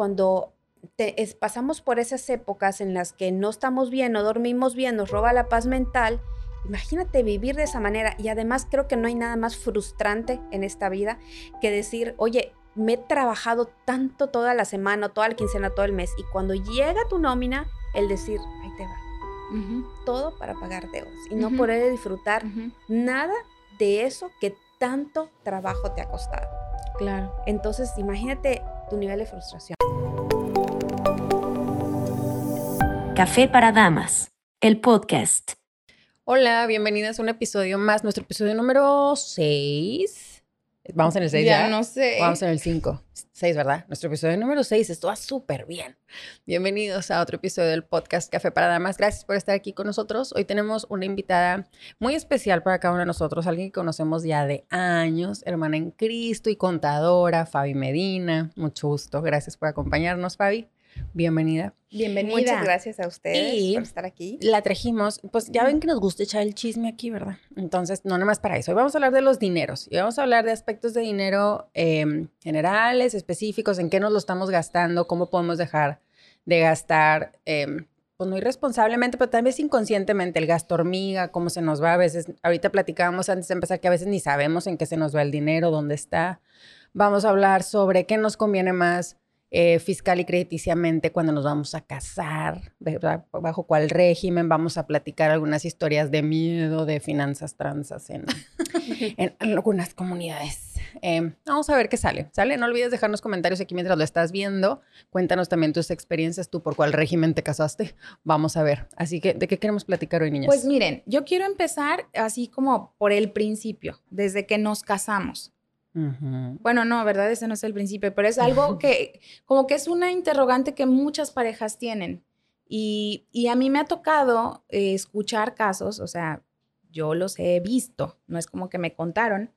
cuando pasamos por esas épocas en las que no estamos bien, no dormimos bien, nos roba la paz mental, imagínate vivir de esa manera. Y además creo que no hay nada más frustrante en esta vida que decir, oye, me he trabajado tanto toda la semana, toda la quincena, todo el mes. Y cuando llega tu nómina, el decir, ahí te va. Todo para pagar deudas y no poder disfrutar nada de eso que tanto trabajo te ha costado. Claro. Entonces, imagínate tu nivel de frustración. Café para Damas, el podcast. Hola, bienvenidas a un episodio más, nuestro episodio número 6. Vamos en el 6 ya. Ya no sé. Vamos en el 5. 6, ¿verdad? Nuestro episodio número 6 estuvo súper bien. Bienvenidos a otro episodio del podcast Café para Damas. Gracias por estar aquí con nosotros. Hoy tenemos una invitada muy especial para cada uno de nosotros, alguien que conocemos ya de años, hermana en Cristo y contadora, Fabi Medina. Mucho gusto. Gracias por acompañarnos, Fabi. Bienvenida. Bienvenida. Muchas gracias a ustedes por estar aquí. La trajimos, pues ya ven que nos gusta echar el chisme aquí, ¿verdad? Entonces, no nada más para eso. Hoy vamos a hablar de los dineros y vamos a hablar de aspectos de dinero em, generales, específicos, en qué nos lo estamos gastando, cómo podemos dejar de gastar, em, pues no irresponsablemente, pero también inconscientemente, el gasto hormiga, cómo se nos va a veces. Ahorita platicábamos antes de empezar que a veces ni sabemos en qué se nos va el dinero, dónde está. Vamos a hablar sobre qué nos conviene más eh, fiscal y crediticiamente cuando nos vamos a casar, bajo cuál régimen, vamos a platicar algunas historias de miedo, de finanzas transas en, en, algunas comunidades. Em, vamos a ver qué sale, ¿sale? No olvides dejarnos comentarios aquí mientras lo estás viendo. Cuéntanos también tus experiencias, tú por cuál régimen te casaste. Vamos a ver. Así que, ¿de qué queremos platicar hoy, niñas? Pues miren, yo quiero empezar así como por el principio, desde que nos casamos. Bueno, no, ¿verdad? Ese no es el principio, pero es algo que como que es una interrogante que muchas parejas tienen. Y, a mí me ha tocado eh, escuchar casos, o sea, yo los he visto, no es como que me contaron,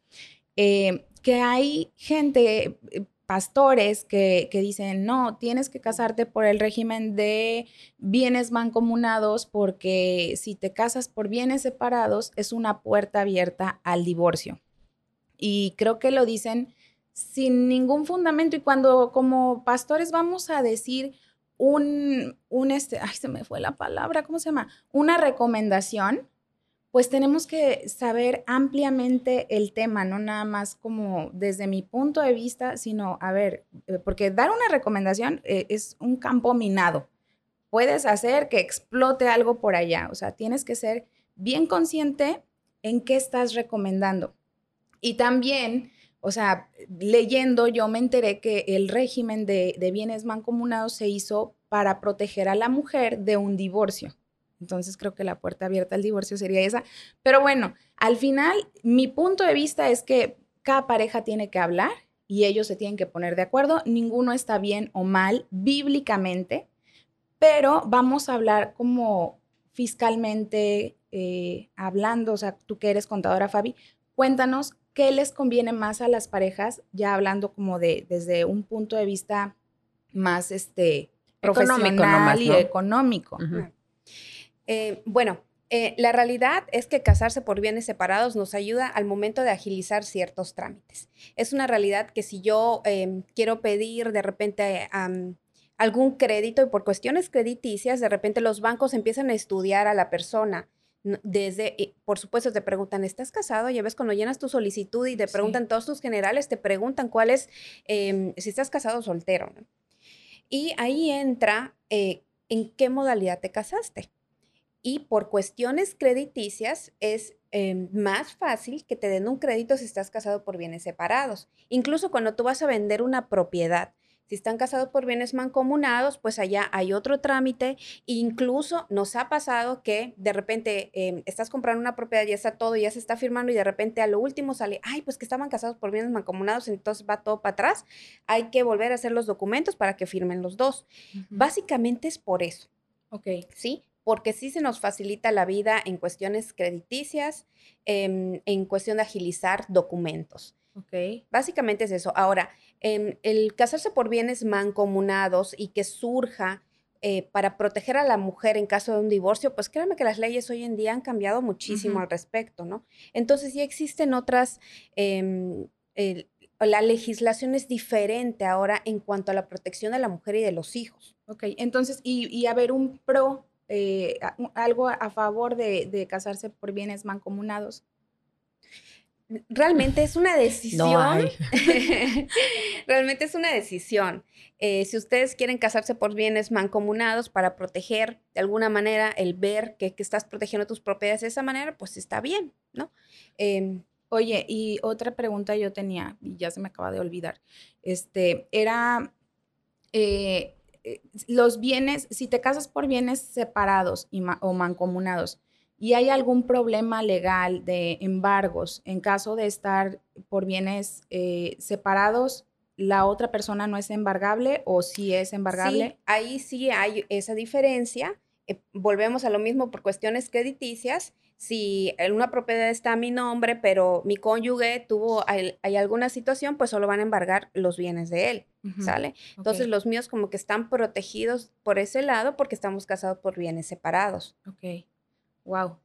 eh, que hay gente, eh, pastores que, que, dicen, no, tienes que casarte por el régimen de bienes mancomunados porque si te casas por bienes separados es una puerta abierta al divorcio y creo que lo dicen sin ningún fundamento y cuando como pastores vamos a decir un, un este, ay, se me fue la palabra, ¿cómo se llama? Una recomendación, pues tenemos que saber ampliamente el tema, no nada más como desde mi punto de vista, sino, a ver, eh, porque dar una recomendación eh, es un campo minado. Puedes hacer que explote algo por allá, o sea, tienes que ser bien consciente en qué estás recomendando. Y también, o sea, leyendo yo me enteré que el régimen de, bienes mancomunados se hizo para proteger a la mujer de un divorcio. Entonces creo que la puerta abierta al divorcio sería esa. Pero bueno, al final mi punto de vista es que cada pareja tiene que hablar y ellos se tienen que poner de acuerdo. Ninguno está bien o mal bíblicamente, pero vamos a hablar como fiscalmente eh, hablando, o sea, tú que eres contadora, Fabi, cuéntanos ¿qué les conviene más a las parejas? Ya hablando como de desde un punto de vista más este, profesional y económico. Eh, bueno, eh, la realidad es que casarse por bienes separados nos ayuda al momento de agilizar ciertos trámites. Es una realidad que si yo em, quiero pedir de repente algún crédito y por cuestiones crediticias, de repente los bancos empiezan a estudiar a la persona desde, eh, por supuesto, te preguntan, ¿estás casado? Ya ves, cuando llenas tu solicitud y te preguntan todos tus generales, te preguntan cuál es, em, si estás casado o soltero. Y ahí entra eh, en qué modalidad te casaste. Y por cuestiones crediticias es em, más fácil que te den un crédito si estás casado por bienes separados. Incluso cuando tú vas a vender una propiedad, si están casados por bienes mancomunados, pues allá hay otro trámite. Incluso nos ha pasado que de repente em, estás comprando una propiedad, ya está todo, ya se está firmando y de repente a lo último sale, ay, pues que estaban casados por bienes mancomunados, entonces va todo para atrás. Hay que volver a hacer los documentos para que firmen los dos. Básicamente es por eso. Ok. ¿Sí? porque sí se nos facilita la vida en cuestiones crediticias, em, en cuestión de agilizar documentos. Ok. Básicamente es eso. Ahora, em, el casarse por bienes mancomunados y que surja eh, para proteger a la mujer en caso de un divorcio, pues créanme que las leyes hoy en día han cambiado muchísimo al respecto, ¿no? Entonces sí existen otras, em, la legislación es diferente ahora en cuanto a la protección de la mujer y de los hijos. Ok, entonces, y, y a ver, un pro, eh, algo a favor de, de casarse por bienes mancomunados realmente es una decisión. realmente es una decisión. Eh, si ustedes quieren casarse por bienes mancomunados para proteger de alguna manera el ver que, estás protegiendo tus propiedades de esa manera, pues está bien, ¿no? Em, Oye, y otra pregunta yo tenía, y ya se me acaba de olvidar, este, era eh, eh, los bienes, si te casas por bienes separados o mancomunados, ¿Y hay algún problema legal de embargos en caso de estar por bienes eh, separados? ¿La otra persona no es embargable o sí es embargable? Sí, ahí sí hay esa diferencia. Eh, volvemos a lo mismo por cuestiones crediticias. Si una propiedad está a mi nombre, pero mi cónyuge tuvo hay, alguna situación, pues solo van a embargar los bienes de él, ¿sale? Entonces los míos como que están protegidos por ese lado porque estamos casados por bienes separados. Ok. Wow.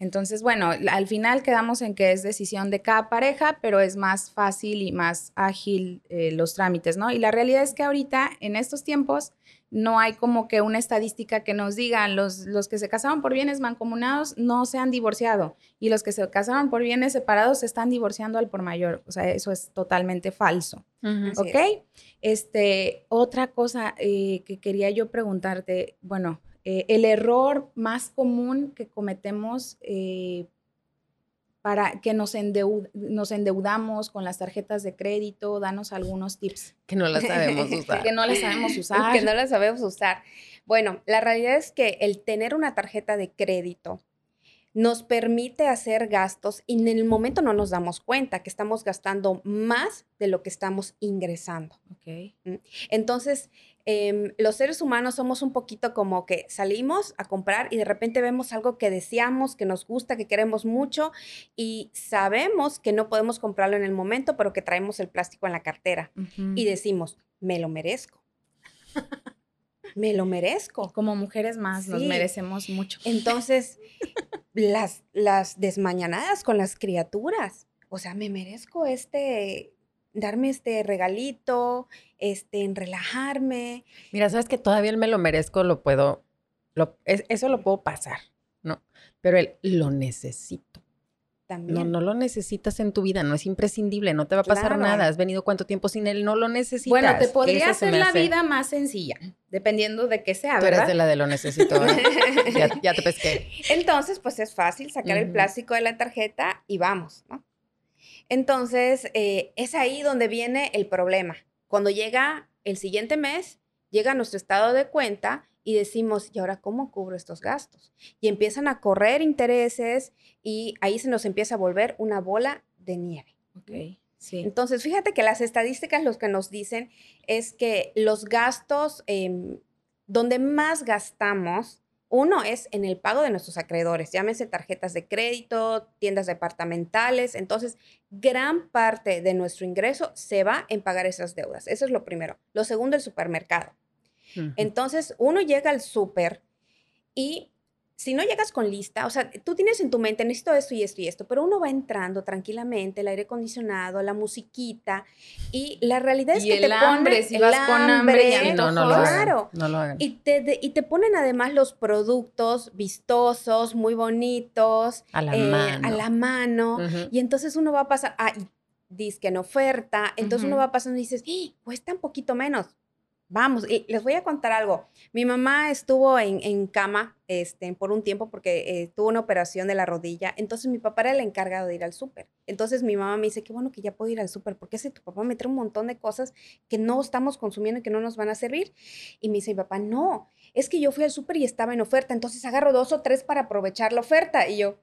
Entonces, bueno, al final quedamos en que es decisión de cada pareja, pero es más fácil y más ágil eh, los trámites, ¿no? Y la realidad es que ahorita, en estos tiempos, no hay como que una estadística que nos diga los, los que se casaron por bienes mancomunados no se han divorciado y los que se casaron por bienes separados se están divorciando al por mayor. O sea, eso es totalmente falso. ¿Ok? Este, otra cosa eh, que quería yo preguntarte, bueno, eh, el error más común que cometemos eh, para que nos, nos, endeudamos con las tarjetas de crédito, danos algunos tips. Que no las sabemos usar. que no las sabemos usar. que no las sabemos usar. Bueno, la realidad es que el tener una tarjeta de crédito nos permite hacer gastos y en el momento no nos damos cuenta que estamos gastando más de lo que estamos ingresando. Okay. Entonces, Em, los seres humanos somos un poquito como que salimos a comprar y de repente vemos algo que deseamos, que nos gusta, que queremos mucho y sabemos que no podemos comprarlo en el momento, pero que traemos el plástico en la cartera y decimos, me lo merezco. me lo merezco. como mujeres más nos merecemos mucho. Entonces, las, las desmañanadas con las criaturas, o sea, me merezco este darme este regalito, este, en relajarme. Mira, sabes que todavía el me lo merezco, lo puedo, lo, eso lo puedo pasar, ¿no? Pero el lo necesito. También. No, no lo necesitas en tu vida, no es imprescindible, no te va a pasar nada. Has venido cuánto tiempo sin él, no lo necesitas. Bueno, te podría hacer la vida más sencilla, dependiendo de qué sea, Tú eres de la de lo necesito. ya, te pesqué. Entonces, pues es fácil sacar el plástico de la tarjeta y vamos, ¿no? Entonces, eh, es ahí donde viene el problema. Cuando llega el siguiente mes, llega nuestro estado de cuenta y decimos, ¿y ahora cómo cubro estos gastos? Y empiezan a correr intereses y ahí se nos empieza a volver una bola de nieve. Sí. Entonces, fíjate que las estadísticas lo que nos dicen es que los gastos, em, donde más gastamos uno es en el pago de nuestros acreedores, llámese tarjetas de crédito, tiendas departamentales. Entonces, gran parte de nuestro ingreso se va en pagar esas deudas. Eso es lo primero. Lo segundo, el supermercado. Entonces, uno llega al súper y si no llegas con lista, o sea, tú tienes en tu mente, necesito esto y esto y esto, pero uno va entrando tranquilamente, el aire acondicionado, la musiquita, y la realidad es que te hambre, si vas con hambre, no, no, lo claro, no lo hagan. Y te, y te ponen además los productos vistosos, muy bonitos, a la eh, mano, a la mano y entonces uno va a pasar, ah, dice que en oferta, entonces uno va pasando y dices, ¡Ah! cuesta un poquito menos, Vamos, y les voy a contar algo. Mi mamá estuvo en, cama este, por un tiempo porque eh, tuvo una operación de la rodilla. Entonces mi papá era el encargado de ir al súper. Entonces mi mamá me dice, qué bueno que ya puedo ir al súper, porque si tu papá me trae un montón de cosas que no estamos consumiendo y que no nos van a servir. Y me dice mi papá, no, es que yo fui al súper y estaba en oferta, entonces agarro dos o tres para aprovechar la oferta. Y yo,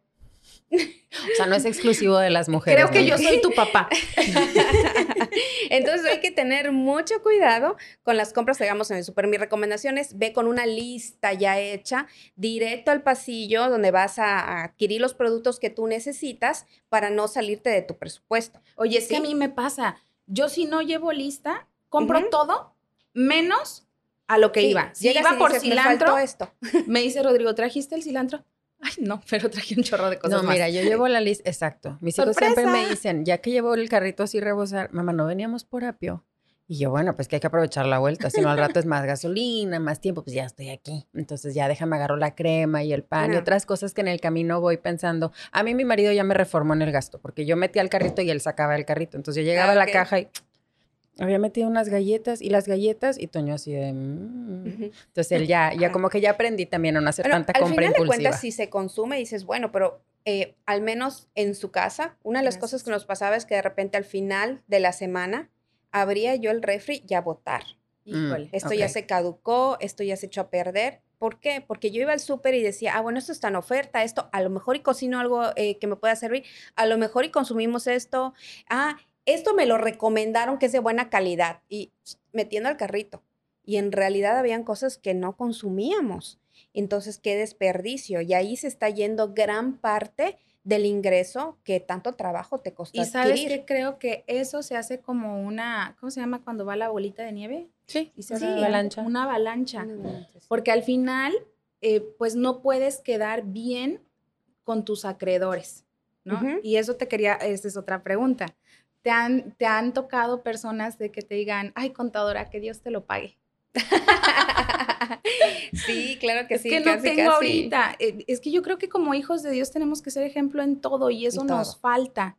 o sea, no es exclusivo de las mujeres. Creo que yo soy tu papá. Entonces hay que tener mucho cuidado con las compras que hagamos en el super. Mi recomendación es ve con una lista ya hecha, directo al pasillo donde vas a adquirir los productos que tú necesitas para no salirte de tu presupuesto. Oye, es que a mí me pasa, yo si no llevo lista, compro todo menos a lo que iba. Si iba por cilantro, esto. me dice Rodrigo, ¿trajiste el cilantro? Ay, no, pero traje un chorro de cosas. No, mira, yo llevo la lista, exacto. Mis hijos siempre me dicen, ya que llevo el carrito así rebosar, mamá, no veníamos por apio. Y yo, bueno, pues que hay que aprovechar la vuelta, si no al rato es más gasolina, más tiempo, pues ya estoy aquí. Entonces ya déjame agarro la crema y el pan y otras cosas que en el camino voy pensando. A mí mi marido ya me reformó en el gasto, porque yo metía el carrito y él sacaba el carrito. Entonces yo llegaba a la ah, caja y había metido unas galletas y las galletas y Toño así de... Mm". Entonces él ya, ya como que ya aprendí también a no hacer tanta compra impulsiva. Al final de cuentas, si se consume, dices, bueno, pero eh, al menos en su casa, una de las cosas que nos pasaba es que de repente al final de la semana abría yo el refri y a botar. Mm, esto ya se caducó, esto ya se echó a perder. ¿Por qué? Porque yo iba al súper y decía, ah, bueno, esto está en oferta, esto a lo mejor y cocino algo eh, que me pueda servir, a lo mejor y consumimos esto, ah, esto me lo recomendaron que es de buena calidad y metiendo al carrito. Y en realidad habían cosas que no consumíamos. Entonces, qué desperdicio. Y ahí se está yendo gran parte del ingreso que tanto trabajo te costó Y sabes que creo que eso se hace como una, ¿cómo se llama cuando va la bolita de nieve? Sí, y se hace una avalancha. Una avalancha. Porque al final, eh, pues no puedes quedar bien con tus acreedores, ¿no? Y eso te quería, esta es otra pregunta. ¿Te han, ¿Te han tocado personas de que te digan, ay, contadora, que Dios te lo pague? sí, claro que sí. Es que no tengo ahorita. Eh, es que yo creo que como hijos de Dios tenemos que ser ejemplo en todo y eso nos falta.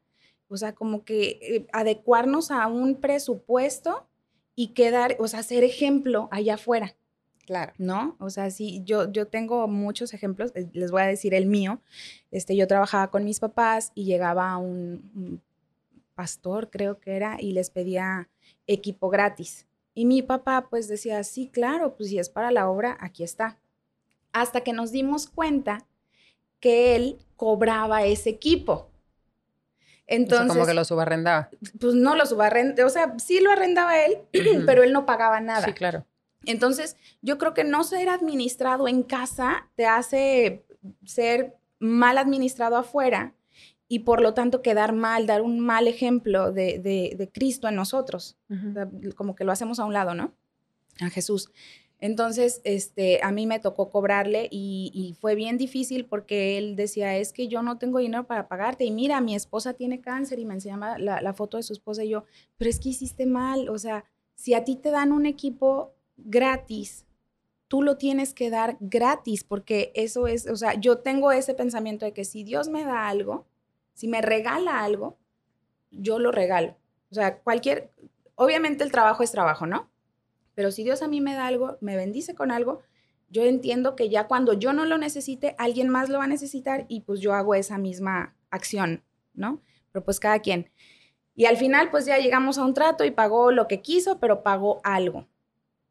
O sea, como que eh, adecuarnos a un presupuesto y quedar, o sea, ser ejemplo allá afuera. Claro. ¿No? O sea, sí, yo, yo tengo muchos ejemplos, eh, les voy a decir el mío. Este, yo trabajaba con mis papás y llegaba un pastor, creo que era, y les pedía equipo gratis. Y mi papá pues decía, sí, claro, pues si es para la obra, aquí está. Hasta que nos dimos cuenta que él cobraba ese equipo. Entonces, como que lo subarrendaba. Pues no lo subarrendaba, o sea, sí lo arrendaba él, pero él no pagaba nada. Sí, claro. Entonces, yo creo que no ser administrado en casa te hace ser mal administrado afuera y por lo tanto quedar mal, dar un mal ejemplo de, de, Cristo en nosotros. como que lo hacemos a un lado, ¿no? A Jesús. Entonces, este, a mí me tocó cobrarle y, fue bien difícil porque él decía, es que yo no tengo dinero para pagarte y mira, mi esposa tiene cáncer y me enseñaba la, la foto de su esposa y yo, pero es que hiciste mal, o sea, si a ti te dan un equipo gratis, tú lo tienes que dar gratis porque eso es, o sea, yo tengo ese pensamiento de que si Dios me da algo, si me regala algo, yo lo regalo. O sea, cualquier, obviamente el trabajo es trabajo, ¿no? Pero si Dios a mí me da algo, me bendice con algo, yo entiendo que ya cuando yo no lo necesite, alguien más lo va a necesitar y pues yo hago esa misma acción, ¿no? Pero pues cada quien. Y al final pues ya llegamos a un trato y pagó lo que quiso, pero pagó algo.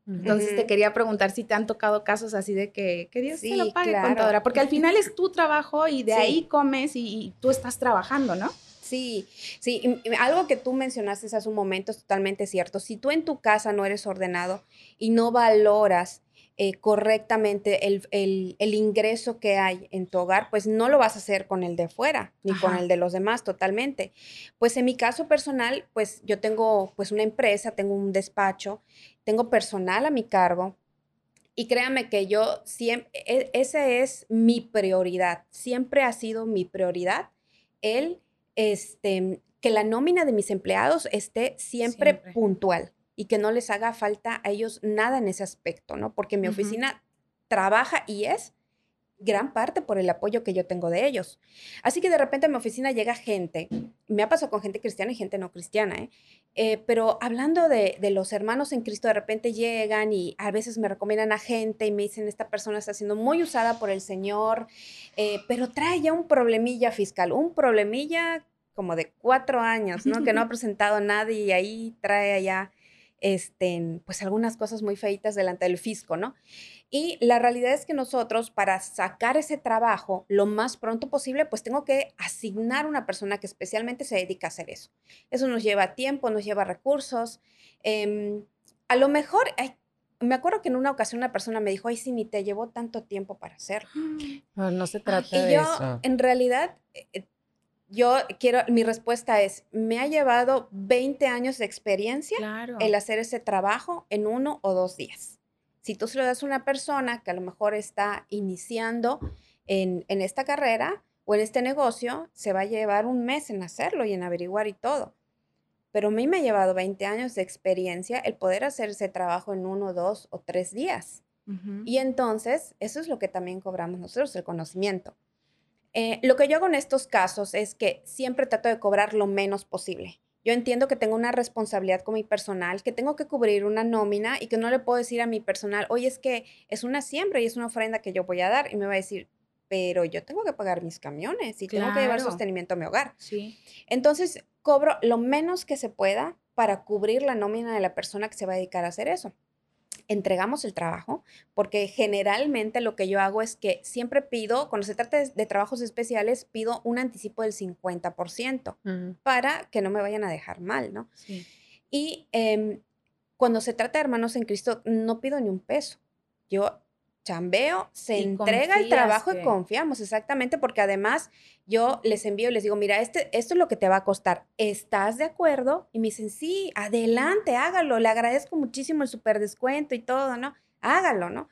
Entonces te quería preguntar si te han tocado casos así de que, que Dios sí, lo pague, contadora, porque al final es tu trabajo y de ahí comes y, tú estás trabajando, ¿no? Sí, sí, algo que tú mencionaste hace un momento es totalmente cierto. Si tú en tu casa no eres ordenado y no valoras eh, correctamente el, ingreso que hay en tu hogar, pues no lo vas a hacer con el de fuera, ni con el de los demás totalmente. Pues en mi caso personal, pues yo tengo pues una empresa, tengo un despacho, tengo personal a mi cargo, y créanme que yo siempre, esa es mi prioridad, siempre ha sido mi prioridad el, este, que la nómina de mis empleados esté siempre. puntual y que no les haga falta a ellos nada en ese aspecto, ¿no? Porque mi oficina trabaja y es gran parte por el apoyo que yo tengo de ellos. Así que de repente a mi oficina llega gente, me ha pasado con gente cristiana y gente no cristiana, ¿eh? eh pero hablando de, los hermanos en Cristo, de repente llegan y a veces me recomiendan a gente y me dicen, esta persona está siendo muy usada por el Señor, eh, pero trae ya un problemilla fiscal, un problemilla como de cuatro años, ¿no? Que no ha presentado nadie y ahí trae allá este, pues algunas cosas muy feitas delante del fisco, ¿no? Y la realidad es que nosotros para sacar ese trabajo lo más pronto posible, pues tengo que asignar una persona que especialmente se dedica a hacer eso. Eso nos lleva tiempo, nos lleva recursos. Em, a lo mejor, me acuerdo que en una ocasión una persona me dijo, ay, sí, ni te llevó tanto tiempo para hacerlo. No, no se trata de eso. En realidad, eh, yo quiero, mi respuesta es, me ha llevado 20 años de experiencia el hacer ese trabajo en uno o dos días. Si tú se lo das a una persona que a lo mejor está iniciando, en, en esta carrera o en este negocio se va a llevar un mes en hacerlo y en averiguar y todo. Pero a mí me ha llevado 20 años de experiencia el poder hacer ese trabajo en uno, dos o tres días. Y entonces, eso es lo que también cobramos nosotros, el conocimiento. Eh, lo que yo hago en estos casos es que siempre trato de cobrar lo menos posible. Yo entiendo que tengo una responsabilidad con mi personal, que tengo que cubrir una nómina y que no le puedo decir a mi personal, oye, es que es una siembra y es una ofrenda que yo voy a dar. Y me va a decir, pero yo tengo que pagar mis camiones y tengo que llevar sostenimiento a mi hogar. Sí. Entonces, cobro lo menos que se pueda para cubrir la nómina de la persona que se va a dedicar a hacer eso entregamos el trabajo, porque generalmente lo que yo hago es que siempre pido, cuando se trata de, trabajos especiales, pido un anticipo del 50% para que no me vayan a dejar mal, ¿no? Sí. Y em, cuando se trata de hermanos en Cristo, no pido ni un peso. Yo chambeo, se entrega el trabajo y confiamos, exactamente, porque además yo les envío y les digo, mira, este, esto es lo que te va a costar, ¿estás de acuerdo? Y me dicen, sí, adelante, hágalo, le agradezco muchísimo el super descuento y todo, ¿no? Hágalo, ¿no?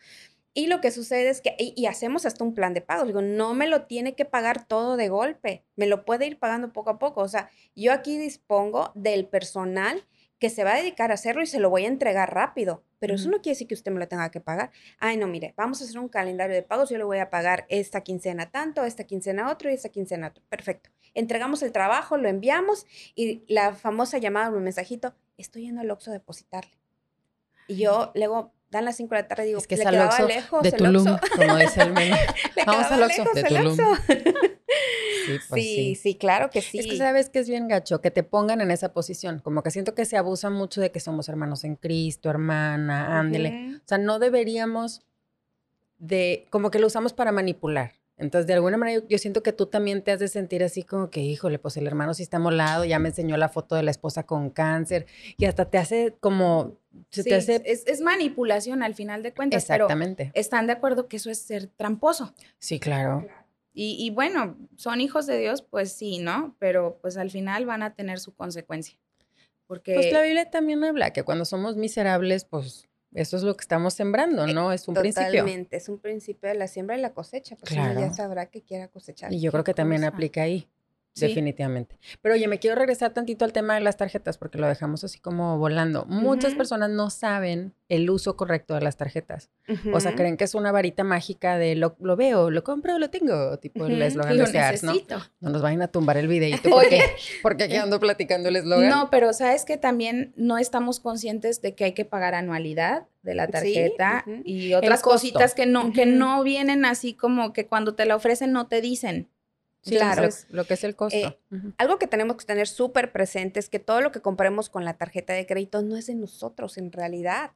Y lo que sucede es que, y, hacemos hasta un plan de pago, digo, no me lo tiene que pagar todo de golpe, me lo puede ir pagando poco a poco, o sea, yo aquí dispongo del personal que se va a dedicar a hacerlo y se lo voy a entregar rápido. Pero eso no quiere decir que usted me lo tenga que pagar. Ay, no, mire, vamos a hacer un calendario de pagos. Yo le voy a pagar esta quincena tanto, esta quincena otro y esta quincena otro. Perfecto. Entregamos el trabajo, lo enviamos y la famosa llamada o mensajito, estoy yendo al Oxxo a depositarle. Y yo luego dan las 5 de la tarde digo, es que le quedaba lejos de Tulum, como dice el meme. Vamos al Oxxo de Tulum. Pues sí, sí, claro que sí. Es que sabes que es bien gacho que te pongan en esa posición. Como que siento que se abusa mucho de que somos hermanos en Cristo, hermana, ándele. O sea, no deberíamos de, como que lo usamos para manipular. Entonces, de alguna manera, yo, siento que tú también te has de sentir así como que, híjole, pues el hermano sí está molado, ya me enseñó la foto de la esposa con cáncer y hasta te hace como... Se te hace... Es, manipulación al final de cuentas. Exactamente. están de acuerdo que eso es ser tramposo. Sí, claro. Y, bueno, son hijos de Dios, pues sí, ¿no? Pero pues al final van a tener su consecuencia. Porque... Pues la Biblia también habla que cuando somos miserables, pues eso es lo que estamos sembrando, ¿no? Es un principio. Totalmente, es un principio de la siembra y la cosecha, pues uno ya sabrá que quiera cosechar. Y yo creo que también aplica ahí. Definitivamente. Pero oye, me quiero regresar tantito al tema de las tarjetas porque lo dejamos así como volando. Muchas personas no saben el uso correcto de las tarjetas. O sea, creen que es una varita mágica de lo, veo, lo compro, lo tengo, tipo el eslogan de Sears, ¿no? No nos vayan a tumbar el videito porque, porque aquí ando platicando el eslogan. No, pero sabes que también no estamos conscientes de que hay que pagar anualidad de la tarjeta y otras cositas que no, que no vienen así como que cuando te la ofrecen no te dicen claro. Lo, que es el costo. Eh, algo que tenemos que tener súper presente es que todo lo que compremos con la tarjeta de crédito no es de nosotros en realidad.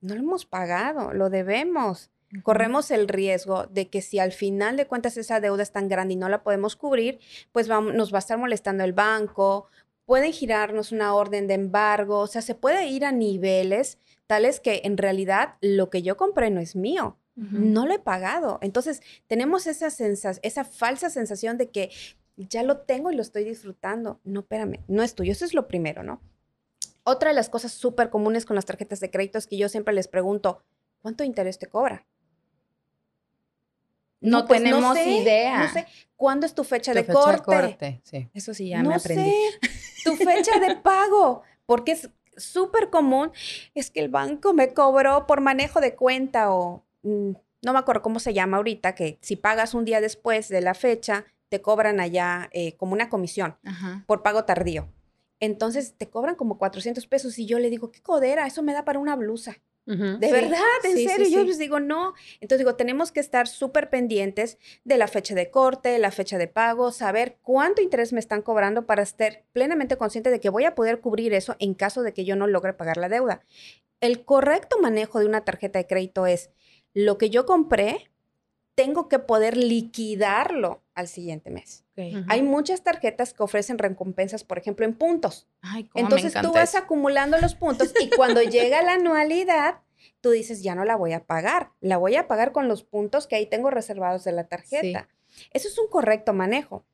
No lo hemos pagado, lo debemos. Corremos el riesgo de que si al final de cuentas esa deuda es tan grande y no la podemos cubrir, pues vamos, nos va a estar molestando el banco, pueden girarnos una orden de embargo, o sea, se puede ir a niveles tales que en realidad lo que yo compré no es mío no lo he pagado. Entonces, tenemos esa, esa falsa sensación de que ya lo tengo y lo estoy disfrutando. No, espérame, no es tuyo. Eso es lo primero, ¿no? Otra de las cosas súper comunes con las tarjetas de crédito es que yo siempre les pregunto, ¿cuánto interés te cobra? No, pues, tenemos idea. No sé. ¿Cuándo es tu fecha, de, corte? Sí. Eso sí, ya me aprendí. Sé. Tu fecha de pago. Porque es súper común. Es que el banco me cobró por manejo de cuenta o no me acuerdo cómo se llama ahorita, que si pagas un día después de la fecha, te cobran allá eh, como una comisión por pago tardío. Entonces te cobran como 400 pesos y yo le digo, qué codera, eso me da para una blusa. De verdad, en serio. yo les digo, no. Entonces digo, tenemos que estar súper pendientes de la fecha de corte, la fecha de pago, saber cuánto interés me están cobrando para estar plenamente consciente de que voy a poder cubrir eso en caso de que yo no logre pagar la deuda. El correcto manejo de una tarjeta de crédito es, lo que yo compré, tengo que poder liquidarlo al siguiente mes. Hay muchas tarjetas que ofrecen recompensas, por ejemplo, en puntos. Entonces tú vas acumulando los puntos y cuando llega la anualidad, tú dices, ya no la voy a pagar, la voy a pagar con los puntos que ahí tengo reservados de la tarjeta. Eso es un correcto manejo.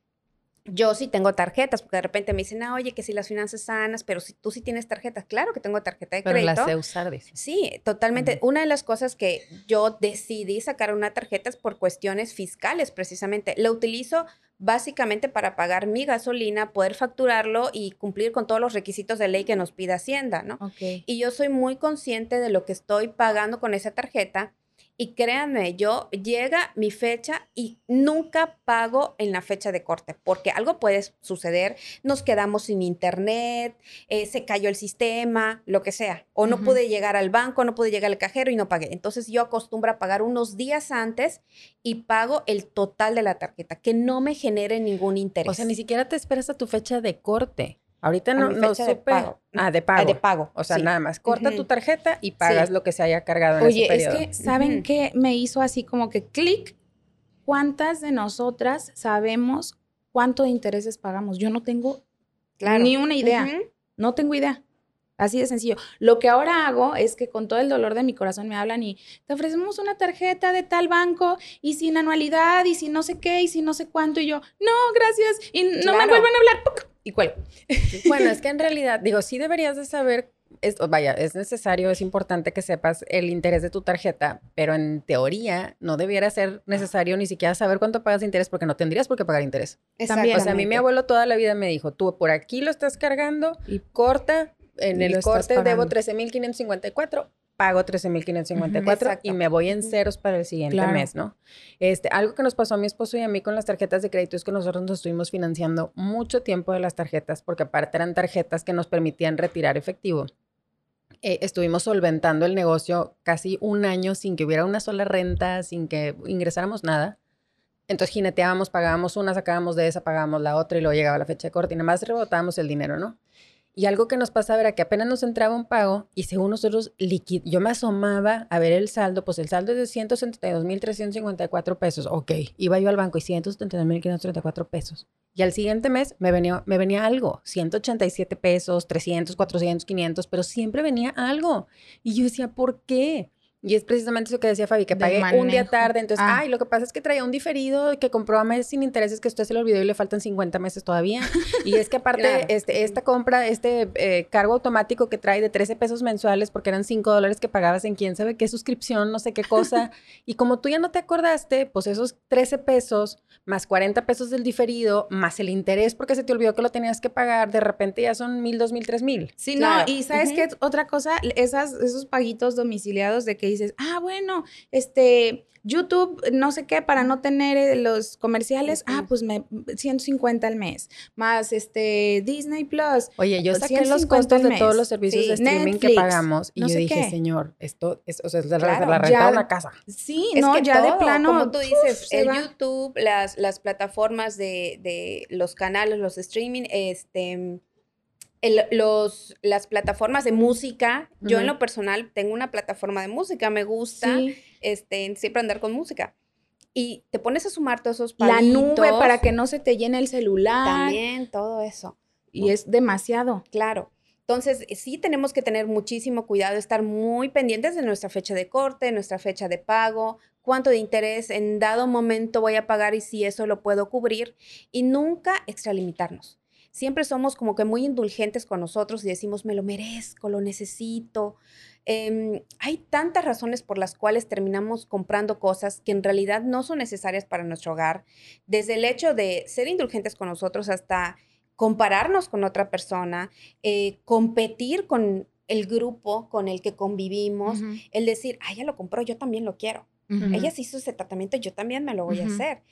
Yo sí tengo tarjetas, porque de repente me dicen, ah, oye, que si las finanzas sanas, pero si tú sí tienes tarjetas, claro que tengo tarjeta de crédito. Pero las sé usar, dice. Sí, totalmente. Una de las cosas que yo decidí sacar una tarjeta es por cuestiones fiscales, precisamente. La utilizo básicamente para pagar mi gasolina, poder facturarlo y cumplir con todos los requisitos de ley que nos pide Hacienda, ¿no? Y yo soy muy consciente de lo que estoy pagando con esa tarjeta y créanme, yo llega mi fecha y nunca pago en la fecha de corte, porque algo puede suceder, nos quedamos sin internet, eh, se cayó el sistema, lo que sea, o no pude llegar al banco, no pude llegar al cajero y no pagué. Entonces yo acostumbro a pagar unos días antes y pago el total de la tarjeta, que no me genere ningún interés. O sea, ni siquiera te esperas a tu fecha de corte. Ahorita no, no supe. De pago. Ah, de pago. Ah, de pago. O sea, nada más. Corta tu tarjeta y pagas lo que se haya cargado en Oye, ese periodo. es que, ¿saben qué? Me hizo así como que clic. ¿Cuántas de nosotras sabemos cuánto de intereses pagamos? Yo no tengo ni una idea. No tengo idea. Así de sencillo. Lo que ahora hago es que con todo el dolor de mi corazón me hablan y te ofrecemos una tarjeta de tal banco y sin anualidad y sin no sé qué y sin no sé cuánto. Y yo, no, gracias. Y no me vuelvan a hablar y cuelgo. Bueno, es que en realidad, digo, sí deberías de saber, vaya, es necesario, es importante que sepas el interés de tu tarjeta, pero en teoría no debiera ser necesario ni siquiera saber cuánto pagas de interés porque no tendrías por qué pagar interés. También, o sea, a mí mi abuelo toda la vida me dijo, tú por aquí lo estás cargando y corta, en el corte debo 13.554, pago 13.554 y me voy en ceros para el siguiente mes, ¿no? Este, algo que nos pasó a mi esposo y a mí con las tarjetas de crédito es que nosotros nos estuvimos financiando mucho tiempo de las tarjetas porque aparte eran tarjetas que nos permitían retirar efectivo. Eh, estuvimos solventando el negocio casi un año sin que hubiera una sola renta, sin que ingresáramos nada. Entonces jineteábamos, pagábamos una, sacábamos de esa, pagábamos la otra y luego llegaba la fecha de corte y nada más rebotábamos el dinero, ¿no? Y algo que nos pasaba era que apenas nos entraba un pago y según nosotros, yo me asomaba a ver el saldo, pues el saldo es de 172.354 pesos. Ok, iba yo al banco y 172.534 pesos. Y al siguiente mes me venía, me venía algo, 187 pesos, 300, 400, 500, pero siempre venía algo. Y yo decía, ¿por qué? Y es precisamente eso que decía Fabi, que pagué un día tarde. Entonces, ah. ay, lo que pasa es que traía un diferido que compró a meses sin intereses que usted se le olvidó y le faltan 50 meses todavía. y es que aparte, este, esta compra, este eh, cargo automático que trae de 13 pesos mensuales, porque eran 5 dólares que pagabas en quién sabe qué suscripción, no sé qué cosa. y como tú ya no te acordaste, pues esos 13 pesos más 40 pesos del diferido, más el interés porque se te olvidó que lo tenías que pagar, de repente ya son mil, dos mil, tres mil. Sí, no, y ¿sabes qué? Otra cosa, esas, esos paguitos domiciliados de que dices, ah, bueno, este, YouTube, no sé qué, para no tener eh, los comerciales, ah, pues me 150 al mes, más este Disney Plus. Oye, yo saqué los costos de todos los servicios de streaming que pagamos y yo dije, señor, esto es, o sea, es la, renta de una casa. Sí, no, ya de plano. Como tú dices, el YouTube, las, las plataformas de, de los canales, los streaming, este los, las plataformas de música, yo en lo personal tengo una plataforma de música, me gusta este, siempre andar con música. Y te pones a sumar todos esos palitos. La nube para que no se te llene el celular. También, todo eso. Y es demasiado. Claro. Entonces, sí tenemos que tener muchísimo cuidado, estar muy pendientes de nuestra fecha de corte, nuestra fecha de pago, cuánto de interés en dado momento voy a pagar y si eso lo puedo cubrir y nunca extralimitarnos siempre somos como que muy indulgentes con nosotros y decimos, me lo merezco, lo necesito. Em, hay tantas razones por las cuales terminamos comprando cosas que en realidad no son necesarias para nuestro hogar, desde el hecho de ser indulgentes con nosotros hasta compararnos con otra persona, eh, competir con el grupo con el que convivimos, el decir, ah, ella lo compró, yo también lo quiero. Ella se hizo ese tratamiento, yo también me lo voy a hacer.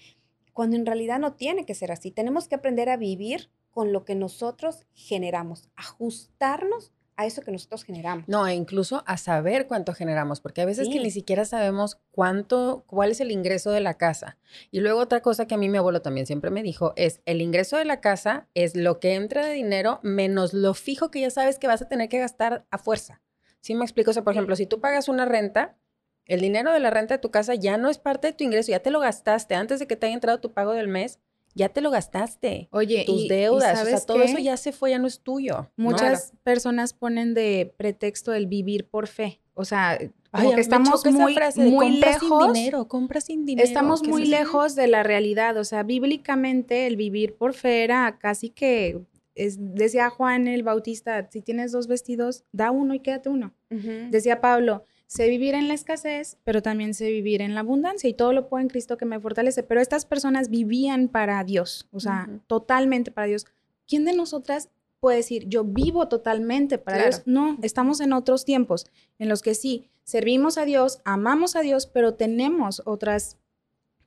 Cuando en realidad no tiene que ser así. Tenemos que aprender a vivir con lo que nosotros generamos, ajustarnos a eso que nosotros generamos. No, e incluso a saber cuánto generamos, porque a veces que ni siquiera sabemos cuánto, cuál es el ingreso de la casa. Y luego otra cosa que a mí mi abuelo también siempre me dijo es, el ingreso de la casa es lo que entra de dinero menos lo fijo que ya sabes que vas a tener que gastar a fuerza. ¿Sí me explico? O sea, por ejemplo, si tú pagas una renta, el dinero de la renta de tu casa ya no es parte de tu ingreso, ya te lo gastaste antes de que te haya entrado tu pago del mes ya te lo gastaste. Oye, tus deudas, o sea, todo eso ya se fue, ya no es tuyo. Muchas personas ponen de pretexto el vivir por fe. O sea, Como que estamos muy, muy lejos. Sin dinero, compra sin dinero. Estamos muy lejos de la realidad. O sea, bíblicamente el vivir por fe era casi que es, decía Juan el Bautista, si tienes dos vestidos, da uno y quédate uno. Decía Pablo, sé vivir en la escasez, pero también sé vivir en la abundancia y todo lo puedo en Cristo que me fortalece. Pero estas personas vivían para Dios, o sea, totalmente para Dios. ¿Quién de nosotras puede decir, yo vivo totalmente para Dios? No, estamos en otros tiempos en los que sí, servimos a Dios, amamos a Dios, pero tenemos otras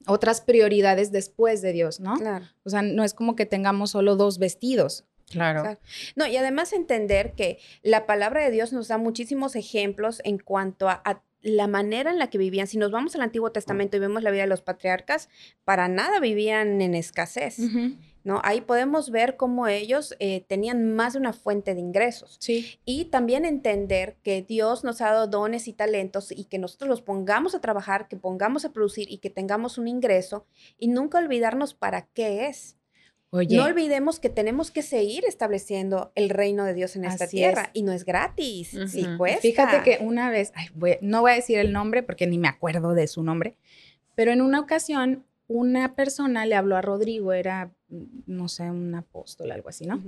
otras prioridades después de Dios, ¿no? Claro. O sea, no es como que tengamos solo dos vestidos. Claro. No, y además entender que la palabra de Dios nos da muchísimos ejemplos en cuanto a, la manera en la que vivían. Si nos vamos al Antiguo Testamento y vemos la vida de los patriarcas, para nada vivían en escasez. ¿no? Ahí podemos ver cómo ellos eh, tenían más de una fuente de ingresos. Sí. Y también entender que Dios nos ha dado dones y talentos y que nosotros los pongamos a trabajar, que pongamos a producir y que tengamos un ingreso y nunca olvidarnos para qué es. No olvidemos que tenemos que seguir estableciendo el reino de Dios en esta tierra y no es gratis, sí cuesta. Fíjate que una vez, no voy a decir el nombre porque ni me acuerdo de su nombre, pero en una ocasión una persona le habló a Rodrigo, era, no sé, un apóstol, algo así, ¿no?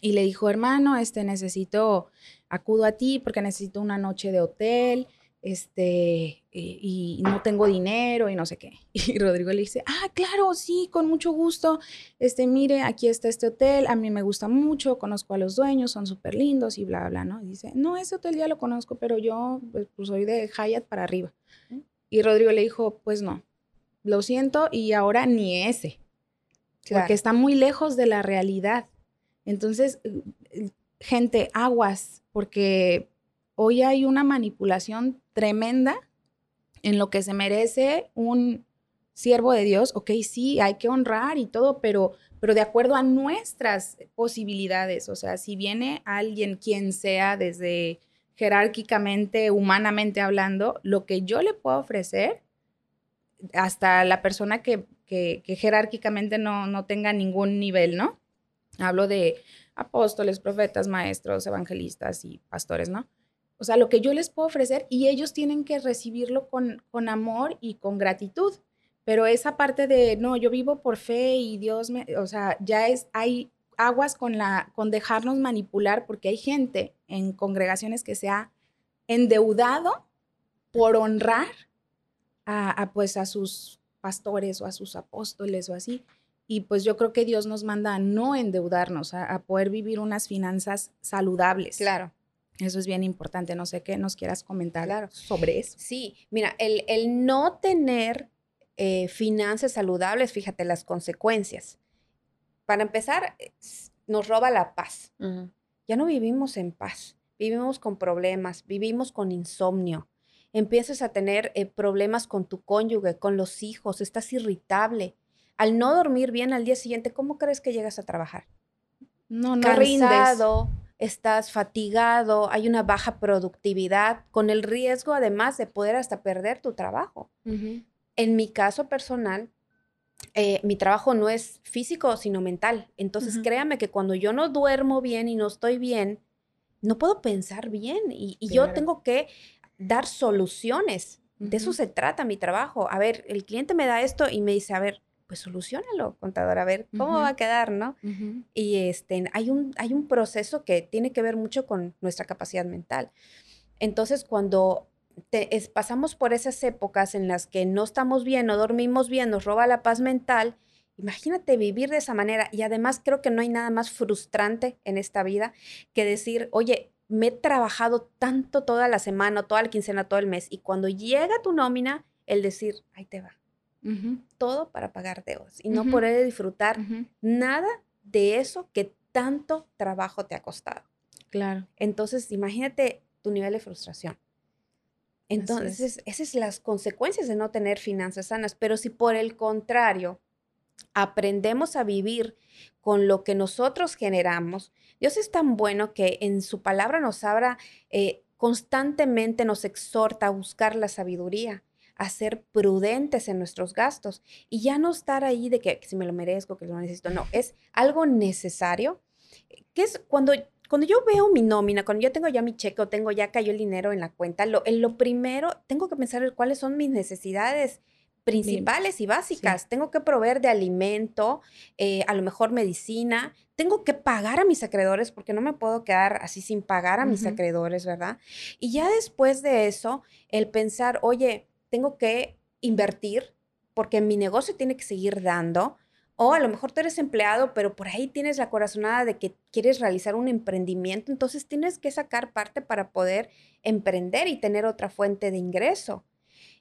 Y le dijo, hermano, este, necesito, acudo a ti porque necesito una noche de hotel, este, y, no tengo dinero y no sé qué. Y Rodrigo le dice, ah, claro, sí, con mucho gusto. Este, mire, aquí está este hotel, a mí me gusta mucho, conozco a los dueños, son súper lindos y bla, bla, ¿no? Y dice, no, ese hotel ya lo conozco, pero yo pues, pues soy de Hyatt para arriba. Y Rodrigo le dijo, pues no, lo siento y ahora ni ese, porque está muy lejos de la realidad. Entonces, eh, gente, aguas, porque hoy hay una manipulación tremenda en lo que se merece un siervo de Dios. Ok, sí, hay que honrar y todo, pero, pero de acuerdo a nuestras posibilidades. O sea, si viene alguien, quien sea, desde jerárquicamente, humanamente hablando, lo que yo le puedo ofrecer, hasta la persona que, que, jerárquicamente no, no tenga ningún nivel, ¿no? Hablo de apóstoles, profetas, maestros, evangelistas y pastores, ¿no? O sea, lo que yo les puedo ofrecer y ellos tienen que recibirlo con, con amor y con gratitud. Pero esa parte de, no, yo vivo por fe y Dios me, o sea, ya es, hay aguas con, la, con dejarnos manipular porque hay gente en congregaciones que se ha endeudado por honrar a, pues a sus pastores o a sus apóstoles o así. Y pues yo creo que Dios nos manda a no endeudarnos, a, a poder vivir unas finanzas saludables. Claro. Eso es bien importante. No sé qué nos quieras comentar sobre eso. Sí, mira, el, el no tener eh, finanzas saludables, fíjate las consecuencias. Para empezar, nos roba la paz. Ya no vivimos en paz, vivimos con problemas, vivimos con insomnio. Empiezas a tener eh, problemas con tu cónyuge, con los hijos, estás irritable. Al no dormir bien al día siguiente, ¿cómo crees que llegas a trabajar? No, no Cansado, estás fatigado, hay una baja productividad, con el riesgo además de poder hasta perder tu trabajo. En mi caso personal, eh, mi trabajo no es físico, sino mental. Entonces, créame que cuando yo no duermo bien y no estoy bien, no puedo pensar bien y, yo tengo que dar soluciones. De eso se trata mi trabajo. A ver, el cliente me da esto y me dice, a ver, pues solucionalo, contador, a ver cómo va a quedar, ¿no? Y este, hay, un, hay un proceso que tiene que ver mucho con nuestra capacidad mental. Entonces, cuando pasamos por esas épocas en las que no estamos bien, no dormimos bien, nos roba la paz mental, imagínate vivir de esa manera. Y además creo que no hay nada más frustrante en esta vida que decir, oye, me he trabajado tanto toda la semana, toda la quincena, todo el mes, y cuando llega tu nómina, el decir, ahí te va todo para pagar deudas y no poder disfrutar nada de eso que tanto trabajo te ha costado. Claro. Entonces, imagínate tu nivel de frustración. Entonces, esas son las consecuencias de no tener finanzas sanas. Pero si por el contrario aprendemos a vivir con lo que nosotros generamos, Dios es tan bueno que en su palabra nos habla, eh, constantemente nos exhorta a buscar la sabiduría a ser prudentes en nuestros gastos y ya no estar ahí de que, si me lo merezco, que lo necesito. No, es algo necesario. Que es cuando, cuando yo veo mi nómina, cuando yo tengo ya mi cheque o tengo ya cayó el dinero en la cuenta, lo, en lo primero tengo que pensar cuáles son mis necesidades principales y básicas. Tengo que proveer de alimento, eh, a lo mejor medicina. Tengo que pagar a mis acreedores porque no me puedo quedar así sin pagar a mis acreedores, ¿verdad? Y ya después de eso, el pensar, oye, tengo que invertir porque mi negocio tiene que seguir dando. O a lo mejor tú eres empleado, pero por ahí tienes la corazonada de que quieres realizar un emprendimiento, entonces tienes que sacar parte para poder emprender y tener otra fuente de ingreso.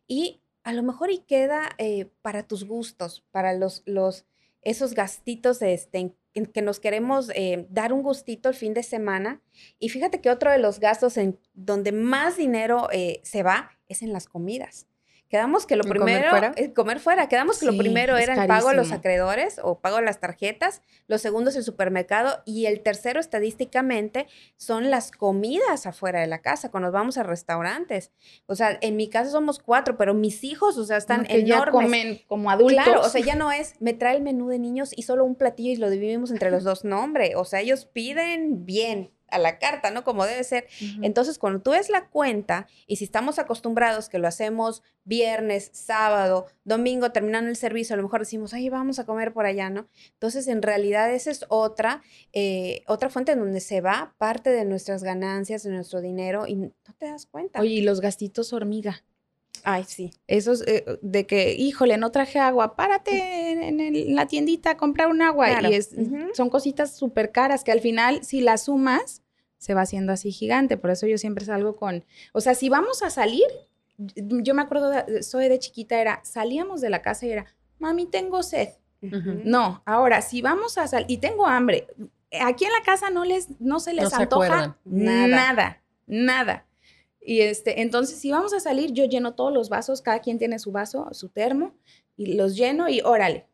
Y a lo mejor y queda eh, para tus gustos, para los, los, esos gastitos este, en, que nos queremos eh, dar un gustito el fin de semana. Y fíjate que otro de los gastos en donde más dinero eh, se va es en las comidas. Quedamos que lo primero, comer fuera, comer fuera. quedamos que lo primero era el pago a los acreedores o pago a las tarjetas, los segundos el supermercado y el tercero estadísticamente son las comidas afuera de la casa, cuando nos vamos a restaurantes. O sea, en mi casa somos cuatro, pero mis hijos, o sea, están enormes. Ya comen como adultos. Claro, o sea, ya no es, me trae el menú de niños y solo un platillo y lo dividimos entre los dos. No, hombre, o sea, ellos piden bien, a la carta, ¿no? Como debe ser. Entonces, cuando tú ves la cuenta y si estamos acostumbrados que lo hacemos viernes, sábado, domingo, terminando el servicio, a lo mejor decimos, ay, vamos a comer por allá, ¿no? Entonces, en realidad, esa es otra, eh, otra fuente en donde se va parte de nuestras ganancias, de nuestro dinero y no te das cuenta. Oye, y los gastitos hormiga. Ay, sí. Esos eh, de que, híjole, no traje agua, párate en, la tiendita a comprar un agua. Y es, son cositas súper caras que al final, si las sumas, se va haciendo así gigante. Por eso yo siempre salgo con, o sea, si vamos a salir, yo me acuerdo, soy de chiquita, era, salíamos de la casa y era, mami, tengo sed. No, ahora, si vamos a salir, y tengo hambre, aquí en la casa no les, no se les antoja nada. nada, nada. Y este, entonces, si vamos a salir, yo lleno todos los vasos, cada quien tiene su vaso, su termo, y los lleno y órale.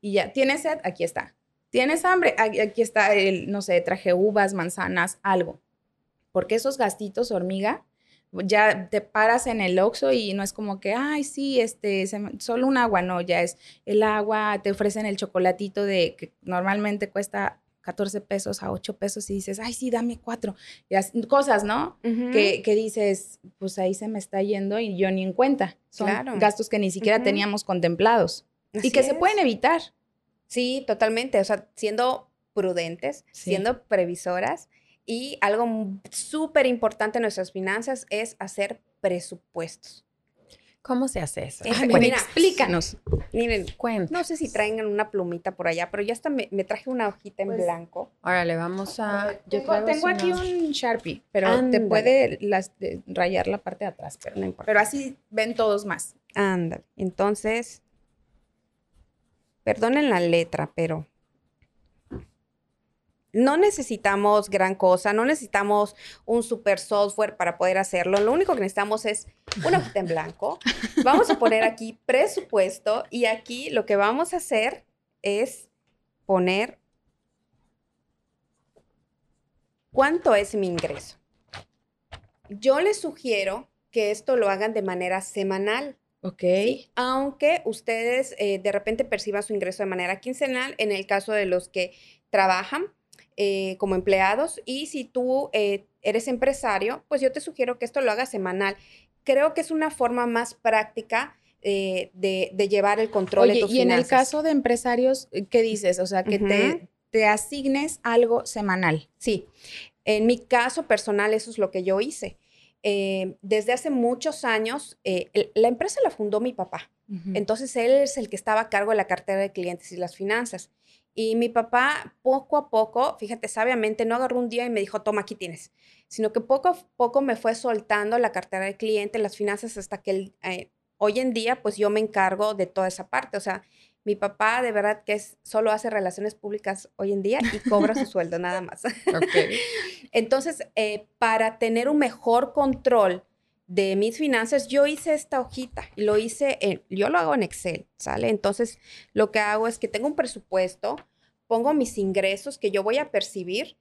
Y ya, ¿tienes sed? Aquí está. ¿Tienes hambre? Aquí está el, no sé, traje uvas, manzanas, algo. Porque esos gastitos, hormiga, ya te paras en el Oxxo y no es como que, ay, sí, este, solo un agua, no, ya es el agua, te ofrecen el chocolatito de que normalmente cuesta 14 pesos a 8 pesos y dices, ay, sí, dame cuatro. Y cosas, ¿no? que, que, dices, pues ahí se me está yendo y yo ni en cuenta. Son gastos que ni siquiera teníamos contemplados y que se pueden evitar. Sí, totalmente. O sea, siendo prudentes, siendo previsoras. Y algo súper importante en nuestras finanzas es hacer presupuestos. ¿Cómo se hace eso? explícanos. Miren, no sé si traen una plumita por allá, pero ya hasta me, traje una hojita en pues, blanco. Ahora le vamos a... Yo tengo, aquí un Sharpie, pero te puede rayar la parte de atrás, pero no importa. Pero así ven todos más. Ándale. Entonces, Perdonen la letra, pero no necesitamos gran cosa, no necesitamos un super software para poder hacerlo. Lo único que necesitamos es una hojita en blanco. Vamos a poner aquí presupuesto y aquí lo que vamos a hacer es poner cuánto es mi ingreso. Yo les sugiero que esto lo hagan de manera semanal. Ok. Aunque ustedes eh, de repente perciban su ingreso de manera quincenal, en el caso de los que trabajan eh, como empleados, y si tú eh, eres empresario, pues yo te sugiero que esto lo hagas semanal. Creo que es una forma más práctica de, llevar el control de tus y en el caso de empresarios, ¿qué dices? O sea, que te, te asignes algo semanal. Sí. En mi caso personal, eso es lo que yo hice. Eh, desde hace muchos años, eh, la empresa la fundó mi papá. Entonces, él es el que estaba a cargo de la cartera de clientes y las finanzas. Y mi papá, poco a poco, fíjate, sabiamente, no agarró un día y me dijo, toma, aquí tienes, sino que poco a poco me fue soltando la cartera de clientes, las finanzas, hasta que eh, hoy en día, pues yo me encargo de toda esa parte. O sea, mi papá de verdad que es, solo hace relaciones públicas hoy en día y cobra su sueldo nada más. Entonces, eh, para tener un mejor control de mis finanzas, yo hice esta hojita y lo hice, en, yo lo hago en Excel, ¿sale? Entonces, lo que hago es que tengo un presupuesto, pongo mis ingresos que yo voy a percibir,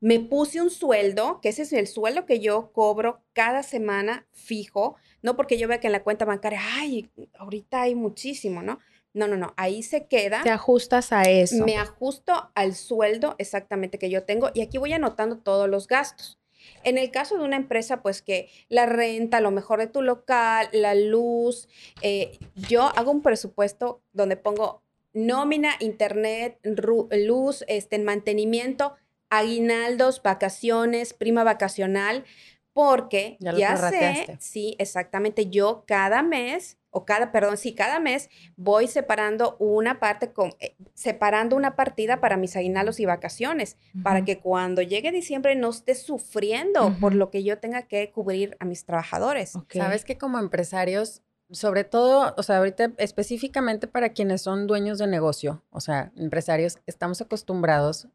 me puse un sueldo, que ese es el sueldo que yo cobro cada semana fijo, no porque yo vea que en la cuenta bancaria, ay, ahorita hay muchísimo, ¿no? No, no, no, ahí se queda. Te ajustas a eso. Me ajusto al sueldo exactamente que yo tengo y aquí voy anotando todos los gastos. En el caso de una empresa, pues que la renta, lo mejor de tu local, la luz, eh, yo hago un presupuesto donde pongo nómina, internet, luz, este, mantenimiento, aguinaldos, vacaciones, prima vacacional, porque ya, sé, sí, exactamente, yo cada mes, o cada, perdón, sí, cada mes voy separando una parte, con, eh, separando una partida para mis aguinaldos y vacaciones, para que cuando llegue diciembre no esté sufriendo por lo que yo tenga que cubrir a mis trabajadores. Sabes que como empresarios, sobre todo, o sea, ahorita específicamente para quienes son dueños de negocio, o sea, empresarios, estamos acostumbrados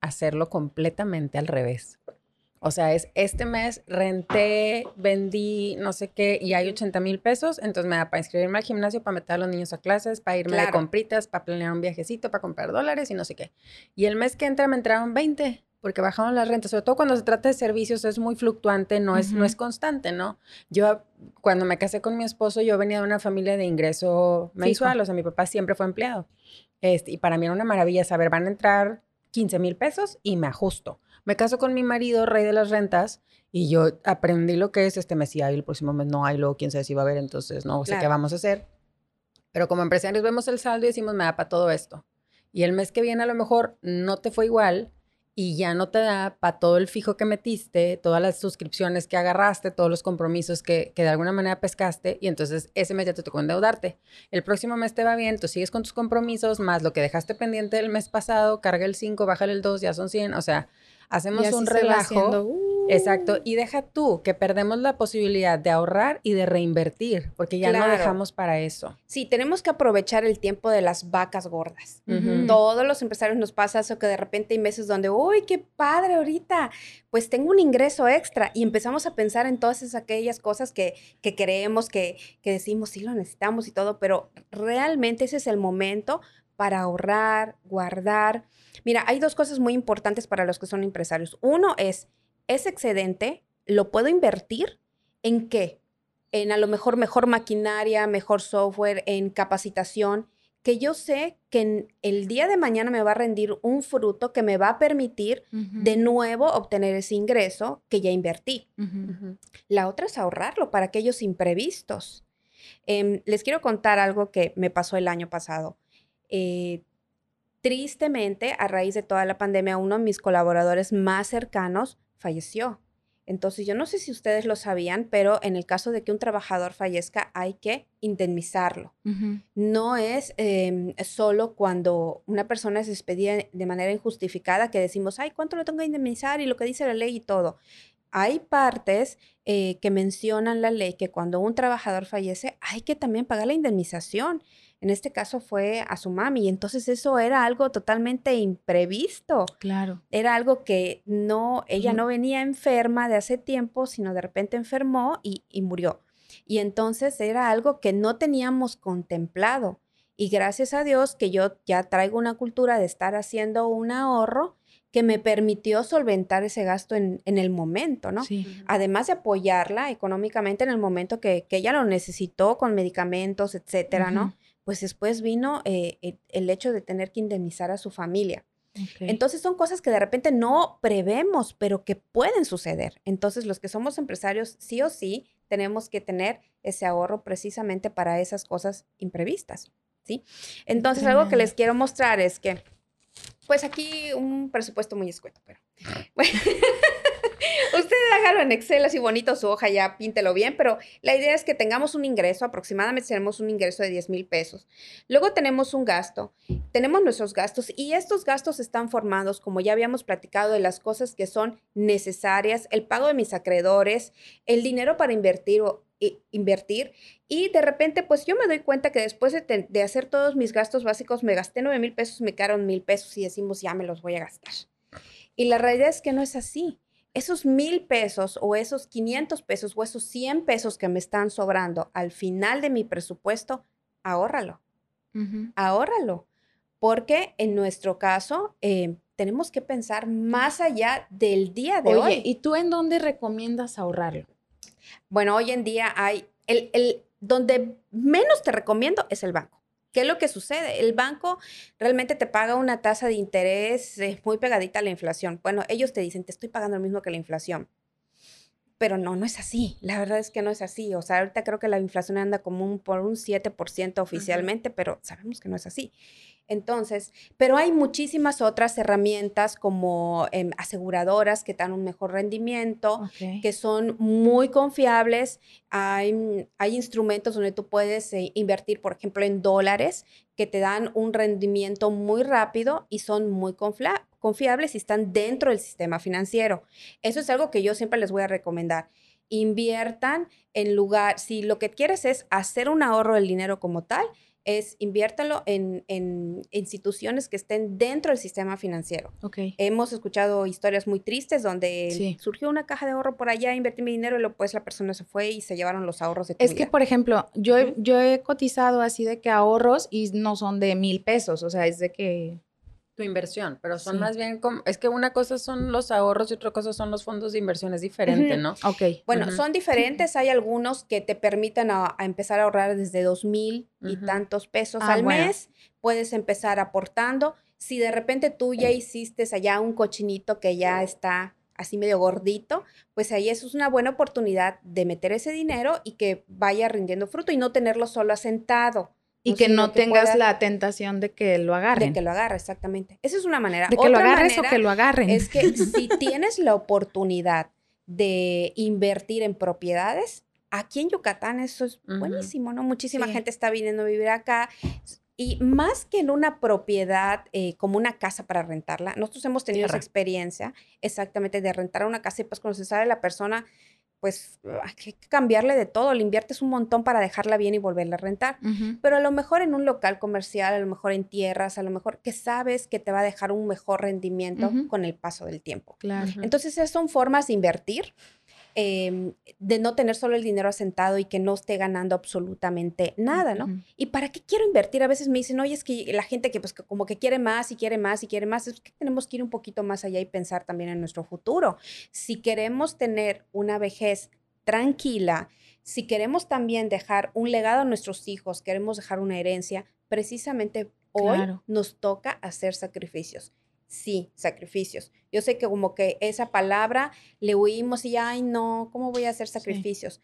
a hacerlo completamente al revés. O sea, es este mes renté, vendí, no sé qué, y hay 80 mil pesos, entonces me da para inscribirme al gimnasio, para meter a los niños a clases, para irme de compritas, para planear un viajecito, para comprar dólares y no sé qué. Y el mes que entra me entraron 20, porque bajaron las rentas, sobre todo cuando se trata de servicios es muy fluctuante, no es, no es constante, ¿no? Yo cuando me casé con mi esposo, yo venía de una familia de ingreso mensual, o sea, mi papá siempre fue empleado. Este, y para mí era una maravilla saber, van a entrar 15 mil pesos y me ajusto. Me caso con mi marido, rey de las rentas, y yo aprendí lo que es este mes y el próximo mes no hay, luego quién sabe si va a haber, entonces no sé qué vamos a hacer. Pero como empresarios vemos el saldo y decimos, me da para todo esto. Y el mes que viene a lo mejor no te fue igual y ya no te da para todo el fijo que metiste, todas las suscripciones que agarraste, todos los compromisos que, que, de alguna manera pescaste y entonces ese mes ya te tocó endeudarte. El próximo mes te va bien, tú sigues con tus compromisos, más lo que dejaste pendiente el mes pasado, carga el 5, baja el 2, ya son 100, o sea, hacemos un relajo. Uh. Exacto, y deja tú que perdemos la posibilidad de ahorrar y de reinvertir, porque ya no dejamos para eso. Sí, tenemos que aprovechar el tiempo de las vacas gordas. Todos los empresarios nos pasa eso que de repente hay meses donde, uy, qué padre ahorita, pues tengo un ingreso extra y empezamos a pensar en todas esas aquellas cosas que, que queremos, que, que decimos, sí lo necesitamos y todo, pero realmente ese es el momento para ahorrar, guardar. Mira, hay dos cosas muy importantes para los que son empresarios. Uno es, ese excedente lo puedo invertir en qué? En a lo mejor mejor maquinaria, mejor software, en capacitación, que yo sé que en el día de mañana me va a rendir un fruto que me va a permitir de nuevo obtener ese ingreso que ya invertí. La otra es ahorrarlo para aquellos imprevistos. Em, les quiero contar algo que me pasó el año pasado. Eh, tristemente, a raíz de toda la pandemia, uno de mis colaboradores más cercanos falleció. Entonces, yo no sé si ustedes lo sabían, pero en el caso de que un trabajador fallezca, hay que indemnizarlo. No es em, solo cuando una persona se despedida de manera injustificada que decimos, ay, ¿cuánto lo tengo que indemnizar? Y lo que dice la ley y todo. Hay partes eh, que mencionan la ley que cuando un trabajador fallece, hay que también pagar la indemnización. En este caso fue a su mami. Y entonces eso era algo totalmente imprevisto. Claro. Era algo que no, ella no venía enferma de hace tiempo, sino de repente enfermó y, y murió. Y entonces era algo que no teníamos contemplado. Y gracias a Dios que yo ya traigo una cultura de estar haciendo un ahorro que me permitió solventar ese gasto en, en el momento, ¿no? Sí. Además de apoyarla económicamente en el momento que, que, ella lo necesitó con medicamentos, etcétera, ¿no? Pues después vino eh, el hecho de tener que indemnizar a su familia. Entonces son cosas que de repente no prevemos, pero que pueden suceder. Entonces los que somos empresarios, sí o sí, tenemos que tener ese ahorro precisamente para esas cosas imprevistas. ¿sí? Entonces algo que les quiero mostrar es que, pues aquí un presupuesto muy escueto, pero bueno. Usted hágalo en Excel así bonito su hoja, ya píntelo bien, pero la idea es que tengamos un ingreso, aproximadamente tenemos un ingreso de 10 mil pesos. Luego tenemos un gasto, tenemos nuestros gastos y estos gastos están formados, como ya habíamos platicado, de las cosas que son necesarias, el pago de mis acreedores, el dinero para invertir o invertir y de repente pues yo me doy cuenta que después de, de hacer todos mis gastos básicos me gasté 9 mil pesos, me quedaron mil pesos y decimos ya me los voy a gastar. Y la realidad es que no es así esos mil pesos o esos 500 pesos o esos 100 pesos que me están sobrando al final de mi presupuesto, ahórralo. Ahórralo. Porque en nuestro caso, eh, tenemos que pensar más allá del día de Oye, ¿y tú en dónde recomiendas ahorrarlo? Bueno, hoy en día hay, el, el, donde menos te recomiendo es el banco. ¿Qué es lo que sucede? El banco realmente te paga una tasa de interés muy pegadita a la inflación. Bueno, ellos te dicen, te estoy pagando lo mismo que la inflación. Pero no, no es así. La verdad es que no es así. O sea, ahorita creo que la inflación anda como un, por un 7% oficialmente, pero sabemos que no es así. Entonces, pero hay muchísimas otras herramientas como em, aseguradoras que dan un mejor rendimiento, que son muy confiables. Hay, hay, instrumentos donde tú puedes eh, invertir, por ejemplo, en dólares, que te dan un rendimiento muy rápido y son muy confiables y están dentro del sistema financiero. Eso es algo que yo siempre les voy a recomendar inviertan en lugar, si lo que quieres es hacer un ahorro del dinero como tal, es inviértalo en, instituciones que estén dentro del sistema financiero. Okay. Hemos escuchado historias muy tristes donde surgió una caja de ahorro por allá, invertí mi dinero y luego pues la persona se fue y se llevaron los ahorros de tu Es que, por ejemplo, yo, yo he cotizado así de que ahorros y no son de mil pesos, o sea, es de que tu inversión, pero son más bien como, es que una cosa son los ahorros y otra cosa son los fondos de inversión, es diferente, ¿no? Ok. Bueno, son diferentes, hay algunos que te permitan a, empezar a ahorrar desde dos mil y tantos pesos ah, al mes, puedes empezar aportando. Si de repente tú ya hiciste allá un cochinito que ya está así medio gordito, pues ahí eso es una buena oportunidad de meter ese dinero y que vaya rindiendo fruto y no tenerlo solo asentado. Y que no tengas la tentación de que lo agarren. De que lo agarre, exactamente. Esa es una manera. De que lo agarres o que lo agarren. Es que si tienes la oportunidad de invertir en propiedades, aquí en Yucatán eso es buenísimo, ¿no? Muchísima gente está viniendo a vivir acá. Y más que en una propiedad eh, como una casa para rentarla, nosotros hemos tenido esa experiencia exactamente de rentar una casa y pues cuando se sale la persona, pues hay que cambiarle de todo, le inviertes un montón para dejarla bien y volverla a rentar. Pero a lo mejor en un local comercial, a lo mejor en tierras, a lo mejor que sabes que te va a dejar un mejor rendimiento con el paso del tiempo. Claro. Entonces esas son formas de invertir Em, de no tener solo el dinero asentado y que no esté ganando absolutamente nada, ¿no? ¿Y para qué quiero invertir? A veces me dicen, oye, es que la gente que pues como que quiere más y quiere más y quiere más, es que tenemos que ir un poquito más allá y pensar también en nuestro futuro. Si queremos tener una vejez tranquila, si queremos también dejar un legado a nuestros hijos, queremos dejar una herencia, precisamente hoy nos toca hacer sacrificios sí, sacrificios. Yo sé que como que esa palabra le huimos y, ay, no, ¿cómo voy a hacer sacrificios?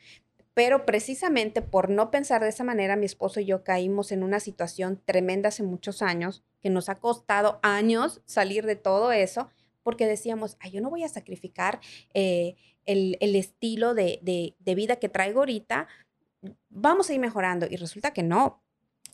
Pero precisamente por no pensar de esa manera, mi esposo y yo caímos en una situación tremenda hace muchos años, que nos ha costado años salir de todo eso, porque decíamos, ay, yo no voy a sacrificar eh, el, estilo de, de vida que traigo ahorita, vamos a ir mejorando. Y resulta que no,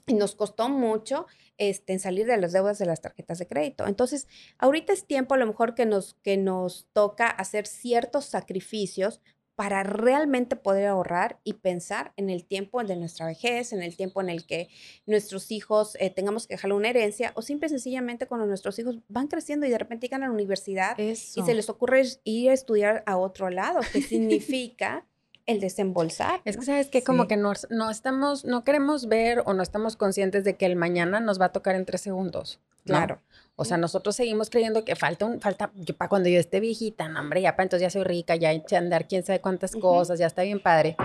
y nos costó mucho este, en salir de las deudas de las tarjetas de crédito. Entonces, ahorita es tiempo a lo mejor que nos, que nos toca hacer ciertos sacrificios para realmente poder ahorrar y pensar en el tiempo de nuestra vejez, en el tiempo en el que nuestros hijos eh, tengamos que dejarle una herencia, o simple y sencillamente cuando nuestros hijos van creciendo y de repente llegan a la universidad y se les ocurre ir a estudiar a otro lado, que significa el desembolsar. Es que sabes que como que no, no, estamos, no queremos ver o no estamos conscientes de que el mañana nos va a tocar en tres segundos. Claro. O sea, nosotros seguimos creyendo que falta un, falta, yo para cuando yo esté viejita, no, hombre, ya para entonces ya soy rica, ya he andar quién sabe cuántas cosas, ya está bien padre.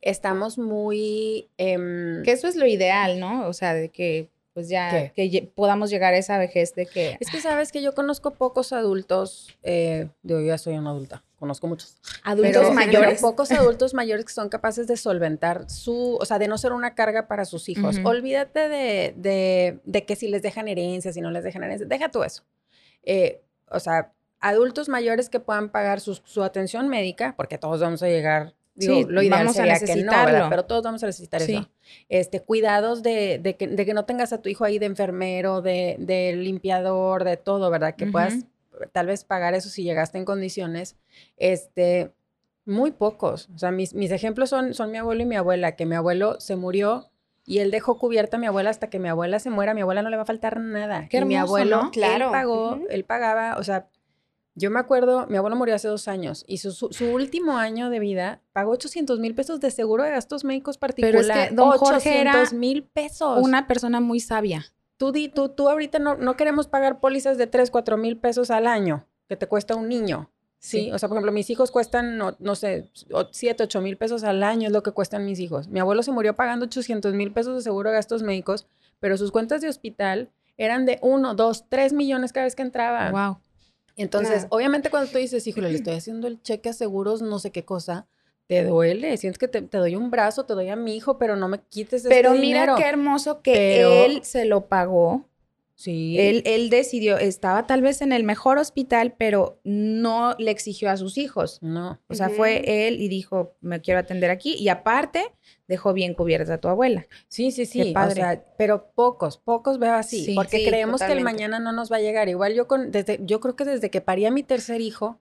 Estamos muy... Em, que eso es lo ideal, ¿no? O sea, de que pues ya que podamos llegar a esa vejez de que... Es que sabes que yo conozco pocos adultos, eh, yo ya soy una adulta, conozco muchos. Adultos mayores. pocos adultos mayores que son capaces de solventar su, o sea, de no ser una carga para sus hijos. Olvídate de, de, de, que si les dejan herencia, si no les dejan herencia, deja tú eso. Eh, o sea, adultos mayores que puedan pagar su, su atención médica, porque todos vamos a llegar sí, lo ideal vamos sería a que no, Pero todos vamos a necesitar eso. Este, cuidados de, de, que, de, que, no tengas a tu hijo ahí de enfermero, de, de limpiador, de todo, ¿verdad? Que puedas tal vez pagar eso si llegaste en condiciones. Este, muy pocos. O sea, mis, mis ejemplos son, son mi abuelo y mi abuela, que mi abuelo se murió y él dejó cubierta a mi abuela hasta que mi abuela se muera. A mi abuela no le va a faltar nada. Qué mi abuelo, claro. él pagó, él pagaba, o sea, yo me acuerdo, mi abuelo murió hace dos años y su, su, último año de vida pagó 800 mil pesos de seguro de gastos médicos particulares. Pero es que don Jorge era mil pesos. Una persona muy sabia. Tú, di, tú, tú ahorita no, no queremos pagar pólizas de 3, 4 mil pesos al año que te cuesta un niño. Sí, o sea, por ejemplo, mis hijos cuestan, no, no sé, 7, 8 mil pesos al año es lo que cuestan mis hijos. Mi abuelo se murió pagando 800 mil pesos de seguro de gastos médicos, pero sus cuentas de hospital eran de 1, 2, 3 millones cada vez que entraba. Wow. Entonces, obviamente cuando tú dices, híjole, le estoy haciendo el cheque a seguros, no sé qué cosa, te duele, sientes que te, doy un brazo, te doy a mi hijo, pero no me quites Pero este mira qué hermoso que él se lo pagó Sí. Él, él, decidió, estaba tal vez en el mejor hospital, pero no le exigió a sus hijos. No. O sea, fue él y dijo, me quiero atender aquí. Y aparte, dejó bien cubierta a tu abuela. Sí, sí, sí. O sea, pero pocos, pocos veo así. porque creemos que el mañana no nos va a llegar. Igual yo con, desde, yo creo que desde que parí a mi tercer hijo,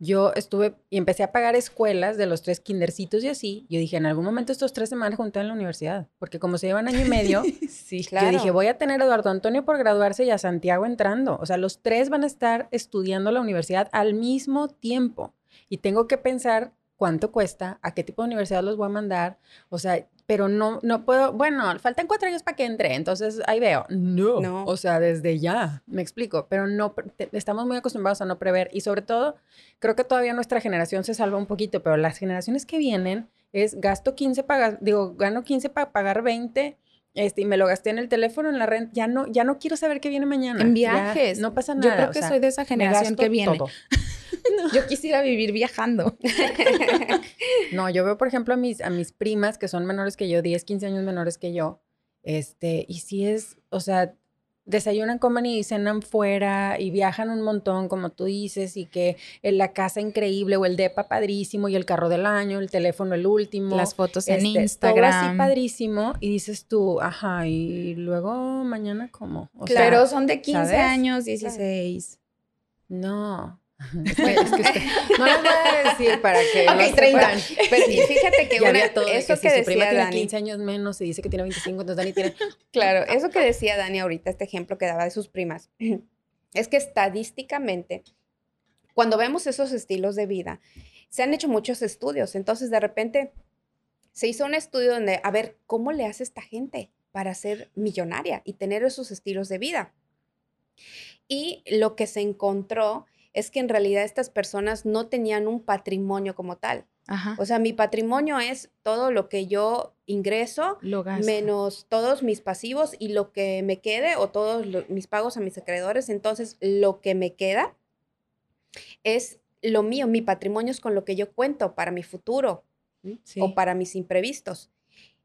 yo estuve y empecé a pagar escuelas de los tres kindercitos y así. Yo dije, en algún momento estos tres se van a juntar en la universidad, porque como se llevan año y medio, sí, claro. yo dije, voy a tener a Eduardo Antonio por graduarse y a Santiago entrando. O sea, los tres van a estar estudiando la universidad al mismo tiempo. Y tengo que pensar cuánto cuesta, a qué tipo de universidad los voy a mandar. O sea, pero no, no puedo, bueno, faltan cuatro años para que entre, entonces ahí veo, no, no, o sea, desde ya, me explico, pero no, estamos muy acostumbrados a no prever y sobre todo, creo que todavía nuestra generación se salva un poquito, pero las generaciones que vienen es gasto 15 para, digo, gano 15 para pagar 20, este, y me lo gasté en el teléfono, en la renta, ya no, ya no quiero saber qué viene mañana. En viajes. no pasa nada. Yo creo que soy de esa generación que viene. Yo quisiera vivir viajando. no, yo veo, por ejemplo, a mis, a mis primas que son menores que yo, 10, 15 años menores que yo, este, y si es, o sea, desayunan, comen y cenan fuera y viajan un montón, como tú dices, y que en la casa increíble o el depa padrísimo y el carro del año, el teléfono el último. Las fotos en este, Instagram. Todo así padrísimo y dices tú, ajá, y luego mañana cómo. O claro, son de 15 años, 16. No, es que, usted, no les voy a decir para que Ok, 30. Pero fíjate que una, todo eso que, que, si decía su prima Dani, tiene 15 años menos y dice que tiene 25, entonces Dani tiene... Claro, eso que decía Dani ahorita, este ejemplo que daba de sus primas, es que estadísticamente, cuando vemos esos estilos de vida, se han hecho muchos estudios, entonces de repente se hizo un estudio donde, a ver, ¿cómo le hace esta gente para ser millonaria y tener esos estilos de vida? Y lo que se encontró es que en realidad estas personas no tenían un patrimonio como tal. O sea, mi patrimonio es todo lo que yo ingreso, menos todos mis pasivos y lo que me quede o todos mis pagos a mis acreedores. Entonces, lo que me queda es lo mío, mi patrimonio es con lo que yo cuento para mi futuro o para mis imprevistos.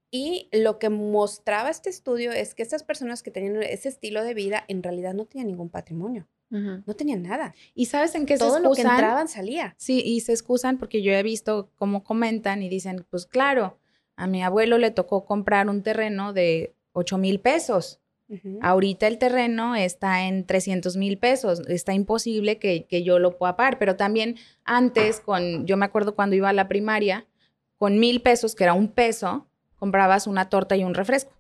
Y lo que mostraba este estudio es que estas personas que tenían ese estilo de vida en realidad no tenían ningún patrimonio. No tenían nada. ¿Y sabes en qué Todo se excusan? lo que entraban salía. Sí, y se excusan porque yo he visto cómo comentan y dicen, pues claro, a mi abuelo le tocó comprar un terreno de 8 mil pesos. Ahorita el terreno está en 300 mil pesos. Está imposible que, yo lo pueda pagar. Pero también antes, con, yo me acuerdo cuando iba a la primaria, con mil pesos, que era un peso, comprabas una torta y un refresco.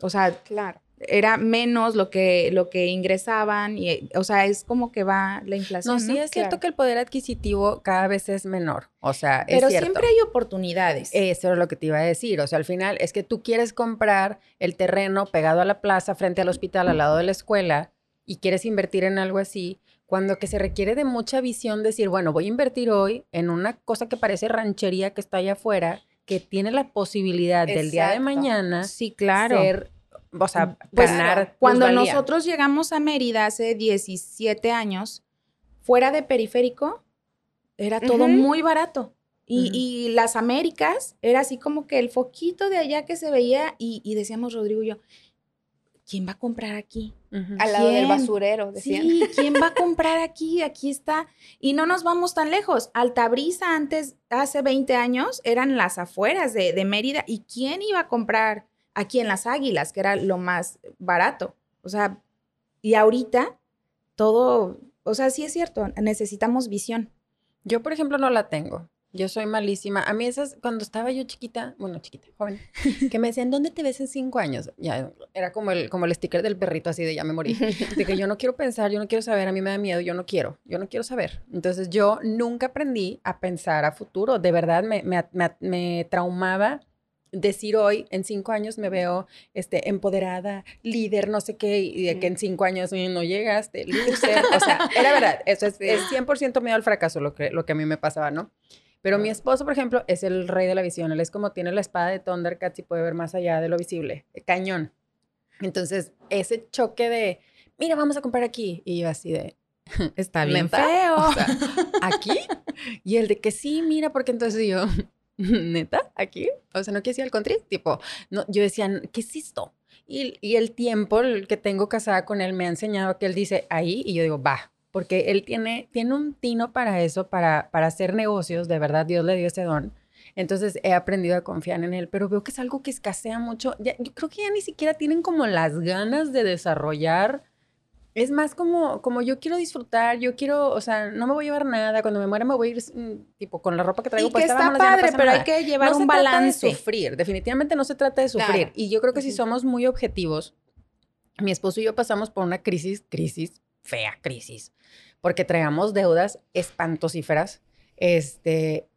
O sea, claro era menos lo que, lo que ingresaban y, o sea, es como que va la inflación. No, sí es cierto que el poder adquisitivo cada vez es menor, o sea, es Pero cierto. siempre hay oportunidades. Eso es lo que te iba a decir, o sea, al final es que tú quieres comprar el terreno pegado a la plaza, frente al hospital, al lado de la escuela, y quieres invertir en algo así, cuando que se requiere de mucha visión, decir, bueno, voy a invertir hoy en una cosa que parece ranchería que está allá afuera, que tiene la posibilidad del día de mañana sí, claro. ser o sea, pues, ganar. Cuando nosotros llegamos a Mérida hace 17 años, fuera de periférico, era todo muy barato. Y, las Américas era así como que el foquito de allá que se veía y, decíamos Rodrigo y yo, ¿quién va a comprar aquí? Al lado del basurero, decían. Sí, ¿quién va a comprar aquí? Aquí está. Y no nos vamos tan lejos. Altabrisa antes, hace 20 años, eran las afueras de, de Mérida. ¿Y quién iba a comprar aquí en las Águilas, que era lo más barato. O sea, y ahorita todo, o sea, sí es cierto, necesitamos visión. Yo, por ejemplo, no la tengo. Yo soy malísima. A mí esas, cuando estaba yo chiquita, bueno, chiquita, joven, que me decían, ¿dónde te ves en cinco años? Ya, era como el, como el sticker del perrito así de ya me morí. De que yo no quiero pensar, yo no quiero saber, a mí me da miedo, yo no quiero, yo no quiero saber. Entonces yo nunca aprendí a pensar a futuro. De verdad, me, me, me, me traumaba decir hoy, en cinco años me veo este, empoderada, líder, no sé qué, y de que en cinco años no llegaste, loser. O sea, era verdad, eso es, es 100% miedo al fracaso lo que, lo que a mí me pasaba, ¿no? Pero mi esposo, por ejemplo, es el rey de la visión. Él es como tiene la espada de Thundercats y puede ver más allá de lo visible. Cañón. Entonces, ese choque de, mira, vamos a comprar aquí. Y yo así de, está bien feo. ¿Aquí? Y el de que sí, mira, porque entonces yo, neta, aquí. O sea, no que decía el country. Tipo, no, yo decía, ¿qué es esto? Y, y el tiempo que tengo casada con él me ha enseñado que él dice ahí y yo digo, va, porque él tiene, tiene un tino para eso, para, para hacer negocios, de verdad Dios le dio ese don. Entonces he aprendido a confiar en él, pero veo que es algo que escasea mucho. yo creo que ya ni siquiera tienen como las ganas de desarrollar. Es más como, como yo quiero disfrutar, yo quiero, o sea, no me voy a llevar nada, cuando me muera me voy a ir mm, tipo con la ropa que traigo. Y que está padre, pero hay que llevar un balance. de sufrir, definitivamente no se trata de sufrir. Y yo creo que si somos muy objetivos, mi esposo y yo pasamos por una crisis, crisis, fea crisis, porque traíamos deudas espantosíferas. Este,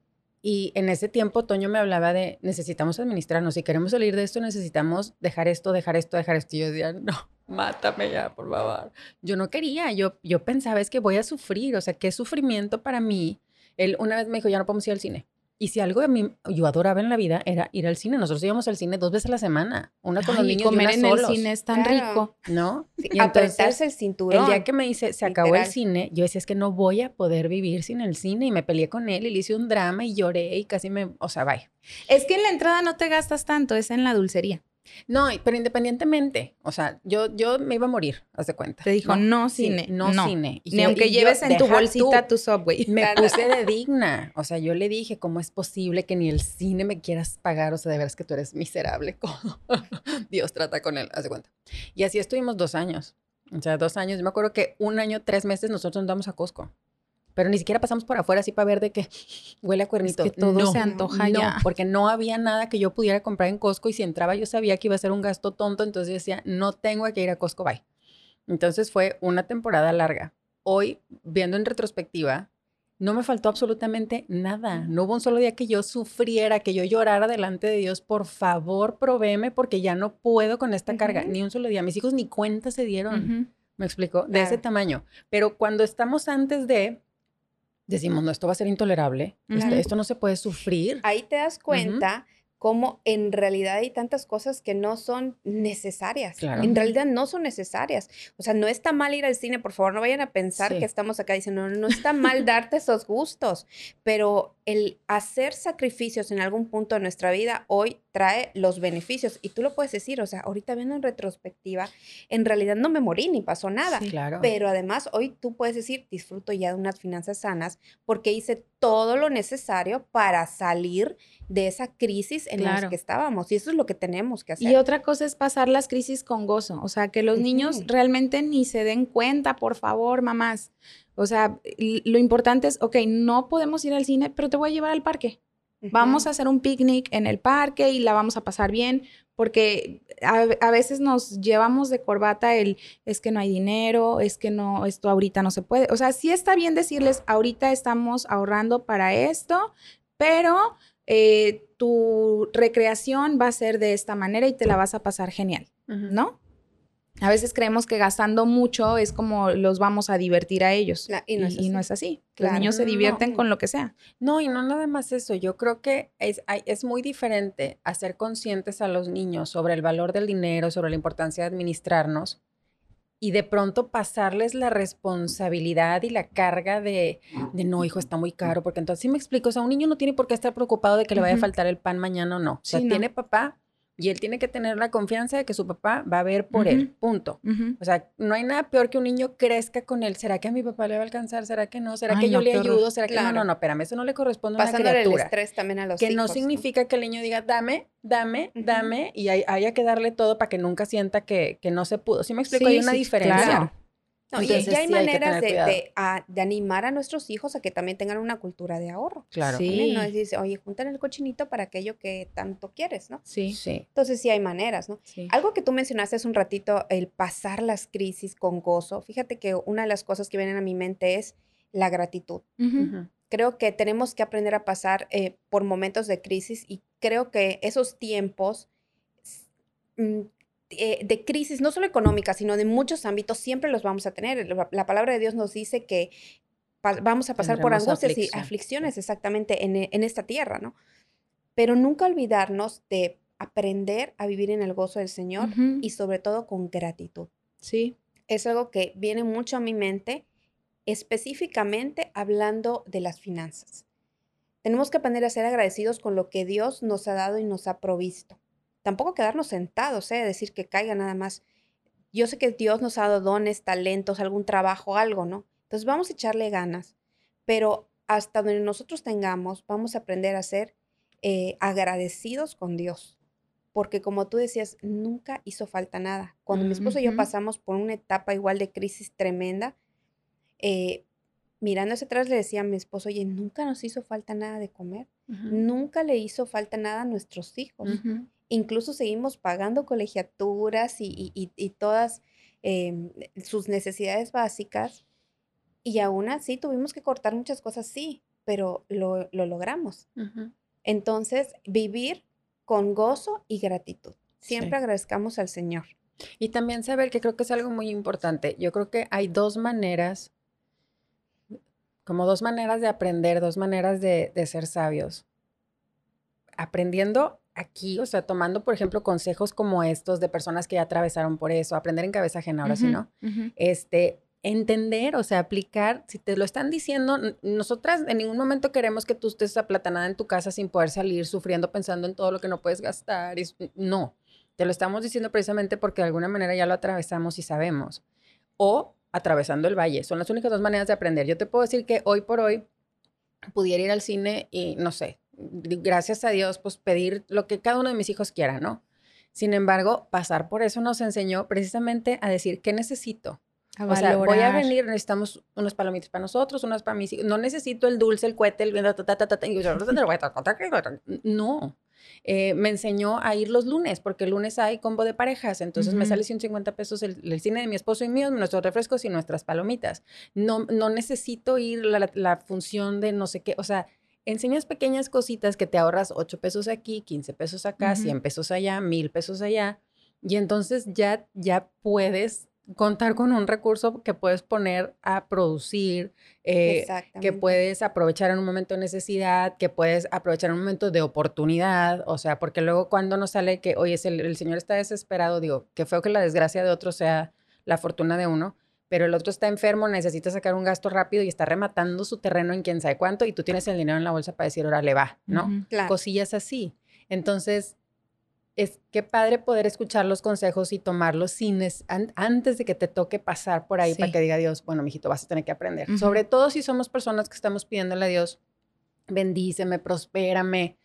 y en ese tiempo Toño me hablaba de necesitamos administrarnos, si queremos salir de esto necesitamos dejar esto, dejar esto, dejar esto. Y yo decía, no, mátame ya, por favor. Yo no quería, yo, yo pensaba es que voy a sufrir, o sea, qué sufrimiento para mí. Él una vez me dijo, ya no podemos ir al cine. Y si algo a mí yo adoraba en la vida era ir al cine. Nosotros íbamos al cine dos veces a la semana. Una con los niños comer y una en el cine es tan rico. ¿No? y apretarse el cinturón. El día que me dice, se acabó el cine, yo decía, es que no voy a poder vivir sin el cine. Y me peleé con él y le hice un drama y lloré y casi me... O sea, bye. Es que en la entrada no te gastas tanto, es en la dulcería. No, pero independientemente, o sea, yo, yo me iba a morir, haz de cuenta. Te dijo, no, cine, no, cine. Ni aunque lleves en tu bolsita tu Subway. Me puse de digna, o sea, yo le dije, ¿cómo es posible que ni el cine me quieras pagar? O sea, de veras que tú eres miserable. Dios trata con él, haz de cuenta. Y así estuvimos dos años, o sea, dos años. Yo me acuerdo que un año, tres meses nosotros andamos a Costco pero ni siquiera pasamos por afuera así para ver de que huele a cuernito. que todo se antoja no, porque no había nada que yo pudiera comprar en Costco y si entraba yo sabía que iba a ser un gasto tonto, entonces decía, no tengo que ir a Costco, bye. Entonces fue una temporada larga. Hoy, viendo en retrospectiva, no me faltó absolutamente nada. No hubo un solo día que yo sufriera, que yo llorara delante de Dios, por favor, provéeme porque ya no puedo con esta carga. Ni un solo día. Mis hijos ni cuenta se dieron. ¿Me explico? De ese tamaño. Pero cuando estamos antes de, decimos, no, esto va a ser intolerable, este, esto, no se puede sufrir. Ahí te das cuenta cómo en realidad hay tantas cosas que no son necesarias. En realidad no son necesarias. O sea, no está mal ir al cine, por favor, no vayan a pensar que estamos acá diciendo, no, no está mal darte esos gustos, pero el hacer sacrificios en algún punto de nuestra vida hoy trae los beneficios. Y tú lo puedes decir, o sea, ahorita viendo en retrospectiva, en realidad no me morí ni pasó nada. claro. Pero además hoy tú puedes decir, disfruto ya de unas finanzas sanas porque hice todo lo necesario para salir de esa crisis en la que estábamos. Y eso es lo que tenemos que hacer. Y otra cosa es pasar las crisis con gozo. O sea, que los niños realmente ni se den cuenta, por favor, mamás. O sea, lo importante es, ok, no podemos ir al cine, pero te voy a llevar al parque. Vamos a hacer un picnic en el parque y la vamos a pasar bien, porque a, a, veces nos llevamos de corbata el, es que no hay dinero, es que no, esto ahorita no se puede. O sea, sí está bien decirles, ahorita estamos ahorrando para esto, pero eh, tu recreación va a ser de esta manera y te la vas a pasar genial, ¿no? A veces creemos que gastando mucho es como los vamos a divertir a ellos. y, no es así. Los niños se divierten con lo que sea. No, y no nada más eso. Yo creo que es, es muy diferente hacer conscientes a los niños sobre el valor del dinero, sobre la importancia de administrarnos, y de pronto pasarles la responsabilidad y la carga de, de, no, hijo, está muy caro, porque entonces sí me explico, o sea, un niño no tiene por qué estar preocupado de que le vaya a faltar el pan mañana o no. O sea, tiene papá, y él tiene que tener la confianza de que su papá va a ver por él, punto. O sea, no hay nada peor que un niño crezca con él. ¿Será que a mi papá le va a alcanzar? ¿Será que no? ¿Será que yo le ayudo? ¿Será que no? No, no, espérame, eso no le corresponde a una criatura. el estrés también a los Que no significa que el niño diga, dame, dame, dame, y haya que darle todo para que nunca sienta que, que no se pudo. ¿Sí me explico? hay una diferencia. No, y ya hay maneras de, animar a nuestros hijos a que también tengan una cultura de ahorro. Claro. Sí. No es decir, oye, juntan el cochinito para aquello que tanto quieres, ¿no? Sí. sí. Entonces sí hay maneras, ¿no? Sí. Algo que tú mencionaste hace un ratito, el pasar las crisis con gozo. Fíjate que una de las cosas que vienen a mi mente es la gratitud. Creo que tenemos que aprender a pasar eh, por momentos de crisis y creo que esos tiempos mm, eh, de crisis, no solo económica, sino de muchos ámbitos, siempre los vamos a tener. La, palabra de Dios nos dice que vamos a pasar por angustias y aflicciones exactamente en, en, esta tierra, ¿no? Pero nunca olvidarnos de aprender a vivir en el gozo del Señor y sobre todo con gratitud. Sí. Es algo que viene mucho a mi mente, específicamente hablando de las finanzas. Tenemos que aprender a ser agradecidos con lo que Dios nos ha dado y nos ha provisto. Tampoco quedarnos sentados, ¿eh? decir que caiga nada más. Yo sé que Dios nos ha dado dones, talentos, algún trabajo, algo, ¿no? Entonces vamos a echarle ganas, pero hasta donde nosotros tengamos, vamos a aprender a ser eh, agradecidos con Dios. Porque como tú decías, nunca hizo falta nada. Cuando mi esposo y yo pasamos por una etapa igual de crisis tremenda, eh, mirando hacia atrás le decía a mi esposo, oye, nunca nos hizo falta nada de comer, nunca le hizo falta nada a nuestros hijos. Incluso seguimos pagando colegiaturas y, todas em, sus necesidades básicas. Y aún así tuvimos que cortar muchas cosas, sí, pero lo, logramos. Entonces, vivir con gozo y gratitud. Siempre agradezcamos al Señor. Y también saber que creo que es algo muy importante. Yo creo que hay dos maneras como dos maneras de aprender, dos maneras de, ser sabios. Aprendiendo aquí, o sea, tomando, por ejemplo, consejos como estos de personas que ya atravesaron por eso, aprender en cabeza ajena, ahora sí, ¿no? Este, entender, o sea, aplicar, si te lo están diciendo, nosotras en ningún momento queremos que tú estés aplatanada en tu casa sin poder salir, sufriendo, pensando en todo lo que no puedes gastar. Y, no, te lo estamos diciendo precisamente porque de alguna manera ya lo atravesamos y sabemos. O atravesando el valle. Son las únicas dos maneras de aprender. Yo te puedo decir que hoy por hoy pudiera ir al cine y, no sé, gracias a Dios, pues pedir lo que cada uno de mis hijos quiera, ¿no? Sin embargo, pasar por eso nos enseñó precisamente a decir, ¿qué necesito? o sea, voy a venir, necesitamos unos palomitas para nosotros, unas para mis hijos. No necesito el dulce, el cohete, el... No. Eh, me enseñó a ir los lunes, porque el lunes hay combo de parejas, entonces me sale 150 pesos el, cine de mi esposo y mío, nuestros refrescos y nuestras palomitas. No, no necesito ir la, la, función de no sé qué, o sea, enseñas pequeñas cositas que te ahorras 8 pesos aquí, 15 pesos acá, 100 pesos allá, 1000 pesos allá, y entonces ya, ya puedes contar con un recurso que puedes poner a producir, eh, que puedes aprovechar en un momento de necesidad, que puedes aprovechar en un momento de oportunidad, o sea, porque luego cuando nos sale que, oye, el, el Señor está desesperado, digo, que feo que la desgracia de otro sea la fortuna de uno, pero el otro está enfermo, necesita sacar un gasto rápido y está rematando su terreno en quién sabe cuánto y tú tienes el dinero en la bolsa para decir, ahora le va, ¿no? Cosillas así. Entonces, es que padre poder escuchar los consejos y tomarlos sin antes de que te toque pasar por ahí para que diga Dios, bueno, mijito, vas a tener que aprender. Sobre todo si somos personas que estamos pidiéndole a Dios, bendíceme, prospérame,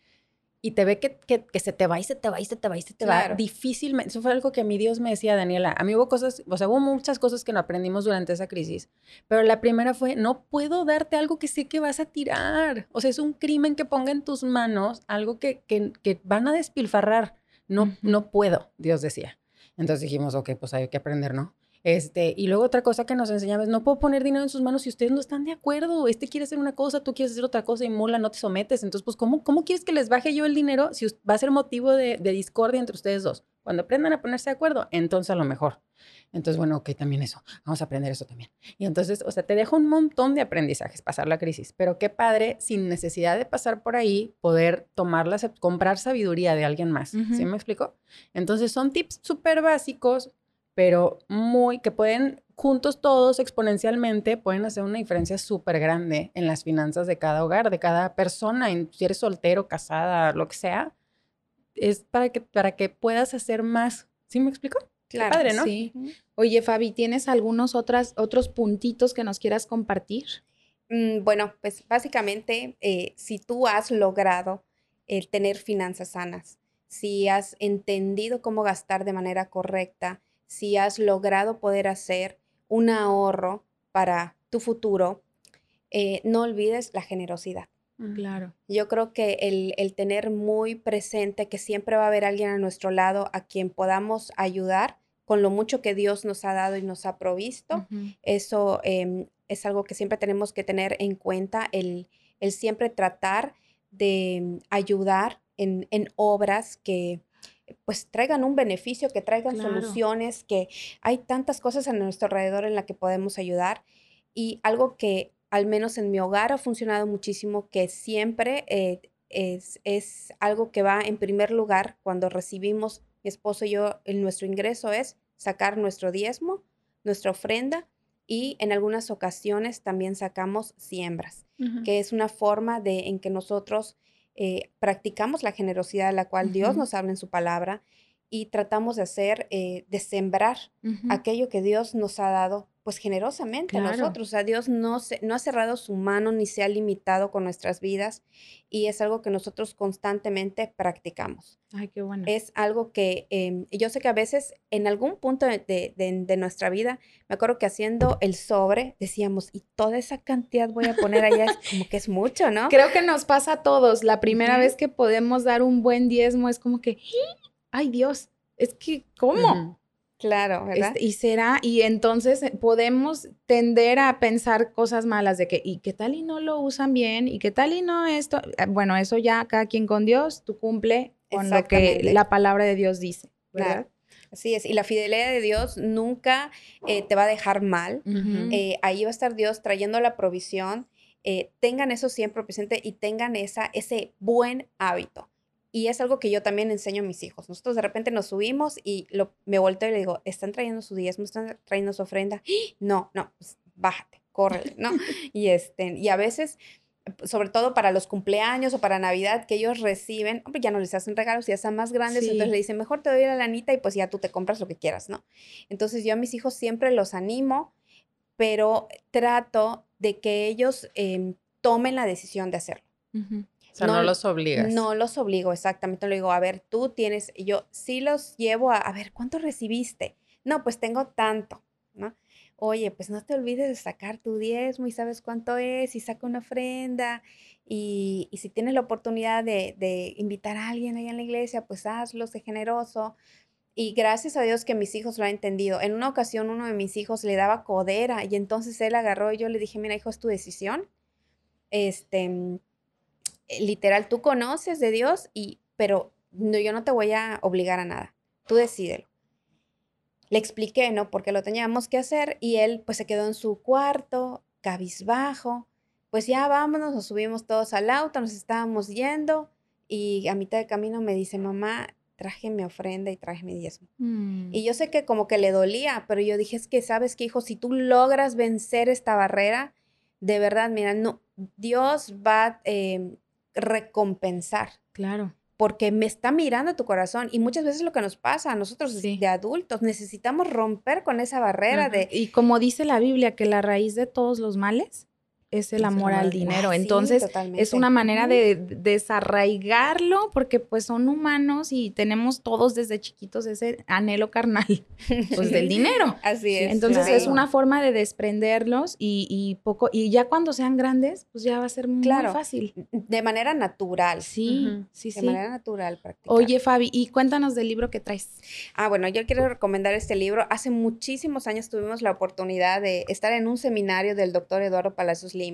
y te ve que, que, se te va y se te va y se te va y se te va difícilmente. Eso fue algo que a mí Dios me decía, Daniela. A mí hubo cosas, o sea, hubo muchas cosas que no aprendimos durante esa crisis. Pero la primera fue, no puedo darte algo que sé que vas a tirar. O sea, es un crimen que ponga en tus manos algo que, que, que van a despilfarrar. No, no puedo, Dios decía. Entonces dijimos, ok, pues hay que aprender, ¿no? Este, y luego otra cosa que nos enseñaba es, no puedo poner dinero en sus manos si ustedes no están de acuerdo. Este quiere hacer una cosa, tú quieres hacer otra cosa y mola, no te sometes. Entonces, pues, ¿cómo, cómo quieres que les baje yo el dinero si va a ser motivo de, de discordia entre ustedes dos? Cuando aprendan a ponerse de acuerdo, entonces a lo mejor. Entonces, bueno, ok, también eso. Vamos a aprender eso también. Y entonces, o sea, te dejo un montón de aprendizajes pasar la crisis, pero qué padre, sin necesidad de pasar por ahí, poder tomarla, comprar sabiduría de alguien más. ¿Sí me explico? Entonces, son tips súper básicos, pero muy que pueden, juntos todos exponencialmente, pueden hacer una diferencia súper grande en las finanzas de cada hogar, de cada persona, si eres soltero, casada, lo que sea es para que, para que puedas hacer más. ¿Sí me explico? Claro, padre, ¿no? Sí. Oye, Fabi, ¿tienes algunos otras, otros puntitos que nos quieras compartir? Mm, bueno, pues básicamente, eh, si tú has logrado el tener finanzas sanas, si has entendido cómo gastar de manera correcta, si has logrado poder hacer un ahorro para tu futuro, eh, no olvides la generosidad. Claro. Yo creo que el, tener muy presente que siempre va a haber alguien a nuestro lado a quien podamos ayudar con lo mucho que Dios nos ha dado y nos ha provisto, eso em, es algo que siempre tenemos que tener en cuenta, el, el siempre tratar de ayudar en, obras que pues traigan un beneficio, que traigan soluciones, que hay tantas cosas a nuestro alrededor en las que podemos ayudar. Y algo que al menos en mi hogar ha funcionado muchísimo, que siempre eh, es, es, algo que va en primer lugar cuando recibimos, mi esposo y yo, el, nuestro ingreso es sacar nuestro diezmo, nuestra ofrenda y en algunas ocasiones también sacamos siembras, que es una forma de en que nosotros eh, practicamos la generosidad de la cual Dios nos habla en su palabra y tratamos de hacer, eh, de sembrar aquello que Dios nos ha dado pues generosamente a nosotros. O sea, Dios no, se, no ha cerrado su mano ni se ha limitado con nuestras vidas y es algo que nosotros constantemente practicamos. Ay, qué bueno. Es algo que em, yo sé que a veces en algún punto de, nuestra vida, me acuerdo que haciendo el sobre decíamos, y toda esa cantidad voy a poner allá, es como que es mucho, ¿no? Creo que nos pasa a todos. La primera vez que podemos dar un buen diezmo es como que, ay Dios, es que, ¿cómo? Claro, ¿verdad? Este, y será, y entonces eh, podemos tender a pensar cosas malas de que, ¿y qué tal y no lo usan bien? ¿Y qué tal y no esto? Eh, bueno, eso ya cada quien con Dios, tú cumple con lo que la palabra de Dios dice, ¿verdad? Así es, y la fidelidad de Dios nunca eh, te va a dejar mal. ahí va a estar Dios trayendo la provisión. tengan eso siempre presente y tengan esa, ese buen hábito. Y es algo que yo también enseño a mis hijos. Nosotros de repente nos subimos y lo, me volteo y le digo, ¿están trayendo su diezmo? ¿Están trayendo su ofrenda? No, no, pues bájate, corre, ¿no? y, este, y a veces, sobre todo para los cumpleaños o para Navidad, que ellos reciben, hombre, ya no les hacen regalos, ya están más grandes, entonces le dicen, mejor te doy la lanita y pues ya tú te compras lo que quieras, ¿no? Entonces yo a mis hijos siempre los animo, pero trato de que ellos em, tomen la decisión de hacerlo. O sea, no, los obligas. No los obligo, exactamente. Le digo, a ver, tú tienes, yo sí los llevo a, a ver, ¿cuánto recibiste? No, pues tengo tanto, ¿no? Oye, pues no te olvides de sacar tu diezmo y sabes cuánto es y saca una ofrenda. Y, y si tienes la oportunidad de, de, invitar a alguien ahí en la iglesia, pues hazlo, sé generoso. Y gracias a Dios que mis hijos lo han entendido. En una ocasión uno de mis hijos le daba codera y entonces él agarró y yo le dije, mira hijo, es tu decisión. Este, literal, tú conoces de Dios, y, pero no, yo no te voy a obligar a nada. Tú decídelo. Le expliqué, ¿no? Porque lo teníamos que hacer y él pues se quedó en su cuarto, cabizbajo. Pues ya vámonos, nos subimos todos al auto, nos estábamos yendo y a mitad de camino me dice, mamá, traje mi ofrenda y traje mi diezmo. Mm. Y yo sé que como que le dolía, pero yo dije, es que sabes que hijo, si tú logras vencer esta barrera, de verdad, mira, no, Dios va, eh, recompensar. Claro. Porque me está mirando tu corazón y muchas veces lo que nos pasa a nosotros de adultos, necesitamos romper con esa barrera de... Y como dice la Biblia, que la raíz de todos los males es el amor al dinero. Entonces, es una manera de desarraigarlo porque pues son humanos y tenemos todos desde chiquitos ese anhelo carnal, pues del dinero. Así es. Entonces, es una forma de desprenderlos y, poco, y ya cuando sean grandes, pues ya va a ser muy fácil. De manera natural. Sí, sí, sí. De manera natural, prácticamente. Oye, Fabi, y cuéntanos del libro que traes. Ah, bueno, yo quiero recomendar este libro. Hace muchísimos años tuvimos la oportunidad de estar en un seminario del doctor Eduardo Palacios Lima.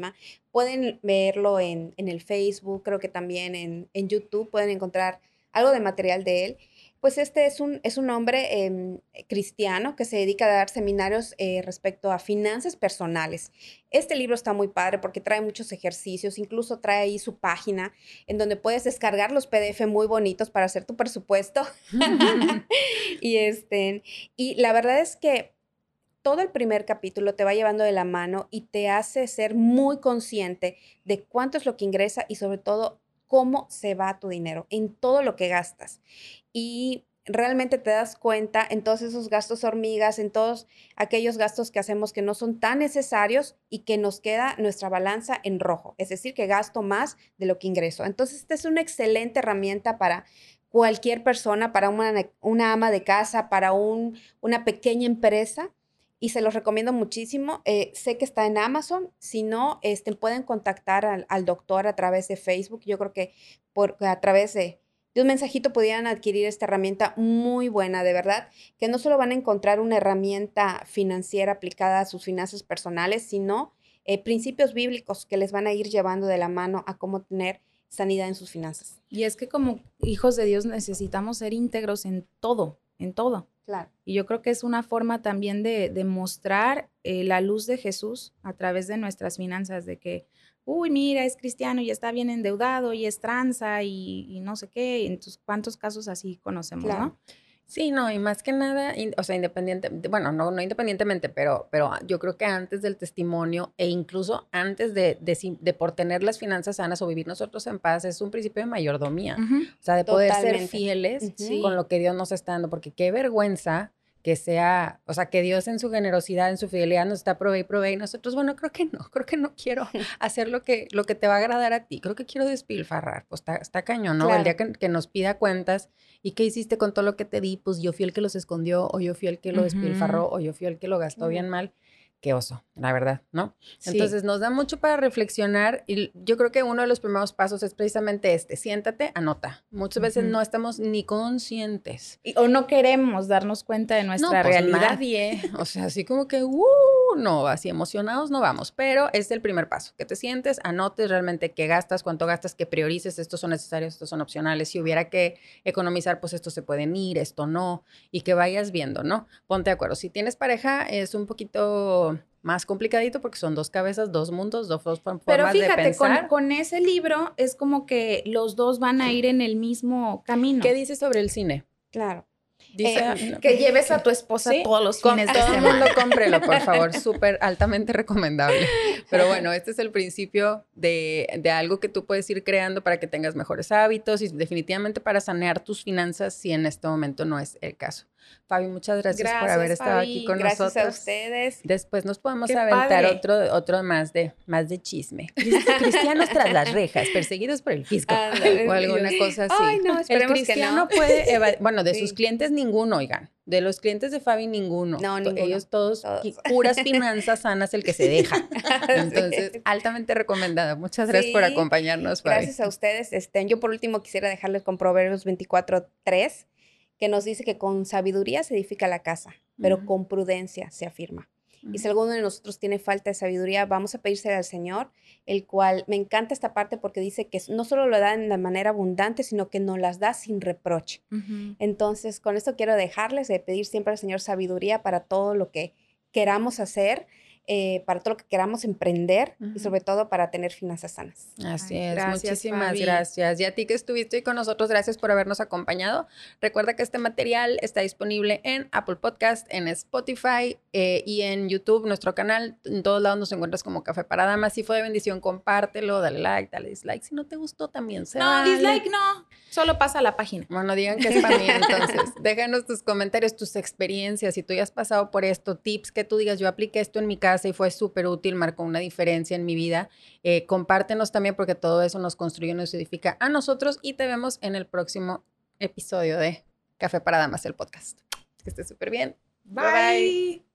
Pueden verlo en, el Facebook, creo que también en, YouTube pueden encontrar algo de material de él. Pues este es un, es un hombre em, cristiano que se dedica a dar seminarios eh, respecto a finanzas personales. Este libro está muy padre porque trae muchos ejercicios, incluso trae ahí su página en donde puedes descargar los PDF muy bonitos para hacer tu presupuesto. y, este, y la verdad es que todo el primer capítulo te va llevando de la mano y te hace ser muy consciente de cuánto es lo que ingresa y sobre todo cómo se va tu dinero, en todo lo que gastas. Y realmente te das cuenta en todos esos gastos hormigas, en todos aquellos gastos que hacemos que no son tan necesarios y que nos queda nuestra balanza en rojo, es decir, que gasto más de lo que ingreso. Entonces, esta es una excelente herramienta para cualquier persona, para una, ama de casa, para un, una pequeña empresa y se los recomiendo muchísimo. Eh, sé que está en Amazon, si no, este, pueden contactar al, doctor a través de Facebook. Yo creo que por, a través de, un mensajito pudieran adquirir esta herramienta muy buena, de verdad, que no solo van a encontrar una herramienta financiera aplicada a sus finanzas personales, sino eh, principios bíblicos que les van a ir llevando de la mano a cómo tener sanidad en sus finanzas. Y es que como hijos de Dios necesitamos ser íntegros en todo, en todo. Claro. Y yo creo que es una forma también de, de mostrar eh, la luz de Jesús a través de nuestras finanzas, de que, uy, mira, es cristiano y está bien endeudado y es tranza y, no sé qué. Entonces, ¿cuántos casos así conocemos, no? Sí, no, y más que nada, o sea, independiente, bueno, no, no independientemente, pero, pero yo creo que antes del testimonio e incluso antes de, de, por tener las finanzas sanas o vivir nosotros en paz, es un principio de mayordomía. O sea, de poder ser fieles con lo que Dios nos está dando, porque qué vergüenza que sea, o sea, que Dios en su generosidad, en su fidelidad nos está provee y provee y nosotros, bueno, creo que no, creo que no quiero hacer lo que, lo que te va a agradar a ti, creo que quiero despilfarrar, pues está, está cañón, ¿no? El día que, que, nos pida cuentas y qué hiciste con todo lo que te di, pues yo fui el que los escondió o yo fui el que lo despilfarró o yo fui el que lo gastó bien mal qué oso, la verdad, ¿no? Entonces nos da mucho para reflexionar y yo creo que uno de los primeros pasos es precisamente este, siéntate, anota. Muchas veces no estamos ni conscientes. o no queremos darnos cuenta de nuestra no, pues realidad. Nadie, o sea, así como que, uh, no, así emocionados no vamos, pero es el primer paso, que te sientes, anotes realmente qué gastas, cuánto gastas, que priorices, estos son necesarios, estos son opcionales, si hubiera que economizar, pues estos se pueden ir, esto no, y que vayas viendo, ¿no? Ponte de acuerdo, si tienes pareja es un poquito más complicadito porque son dos cabezas, dos mundos, dos formas Pero fíjate, de pensar. Con, con ese libro es como que los dos van a ir en el mismo camino. ¿Qué dices sobre el cine? Claro. Dice, eh, que lleves a tu esposa todos los fines de todo el mundo cómprelo, por favor, súper altamente recomendable. Pero bueno, este es el principio de, de, algo que tú puedes ir creando para que tengas mejores hábitos y definitivamente para sanear tus finanzas si en este momento no es el caso. Fabi, muchas gracias, por haber estado aquí con nosotros. Gracias a ustedes. Después nos podemos aventar otro, otro más de, más de chisme. Cristianos tras las rejas, perseguidos por el fisco o alguna cosa así. Ay, no, esperemos el cristiano que no. puede, bueno, de sus clientes ninguno, oigan. De los clientes de Fabi, ninguno. No, ninguno. Ellos todos, puras finanzas sanas, el que se deja. Entonces, altamente recomendada. Muchas gracias por acompañarnos, Fabi. Gracias a ustedes. Este, yo por último quisiera dejarles con Proverbios 24.3 que nos dice que con sabiduría se edifica la casa, pero con prudencia se afirma. Y si alguno de nosotros tiene falta de sabiduría, vamos a pedírsela al Señor, el cual me encanta esta parte porque dice que no solo lo da de manera abundante, sino que nos las da sin reproche. Entonces, con esto quiero dejarles de pedir siempre al Señor sabiduría para todo lo que queramos hacer eh, para todo lo que queramos emprender y sobre todo para tener finanzas sanas. Así es, muchísimas gracias. Y a ti que estuviste hoy con nosotros, gracias por habernos acompañado. Recuerda que este material está disponible en Apple Podcast, en Spotify eh, y en YouTube, nuestro canal. En todos lados nos encuentras como Café para Damas. Si fue de bendición, compártelo, dale like, dale dislike. Si no te gustó, también se No, dislike no. Solo pasa a la página. Bueno, digan que es para mí entonces. Déjanos tus comentarios, tus experiencias. Si tú ya has pasado por esto, tips que tú digas, yo apliqué esto en mi casa y fue súper útil, marcó una diferencia en mi vida. Eh, compártenos también porque todo eso nos construye nos edifica a nosotros y te vemos en el próximo episodio de Café para Damas, el podcast. Que estés súper bien. bye.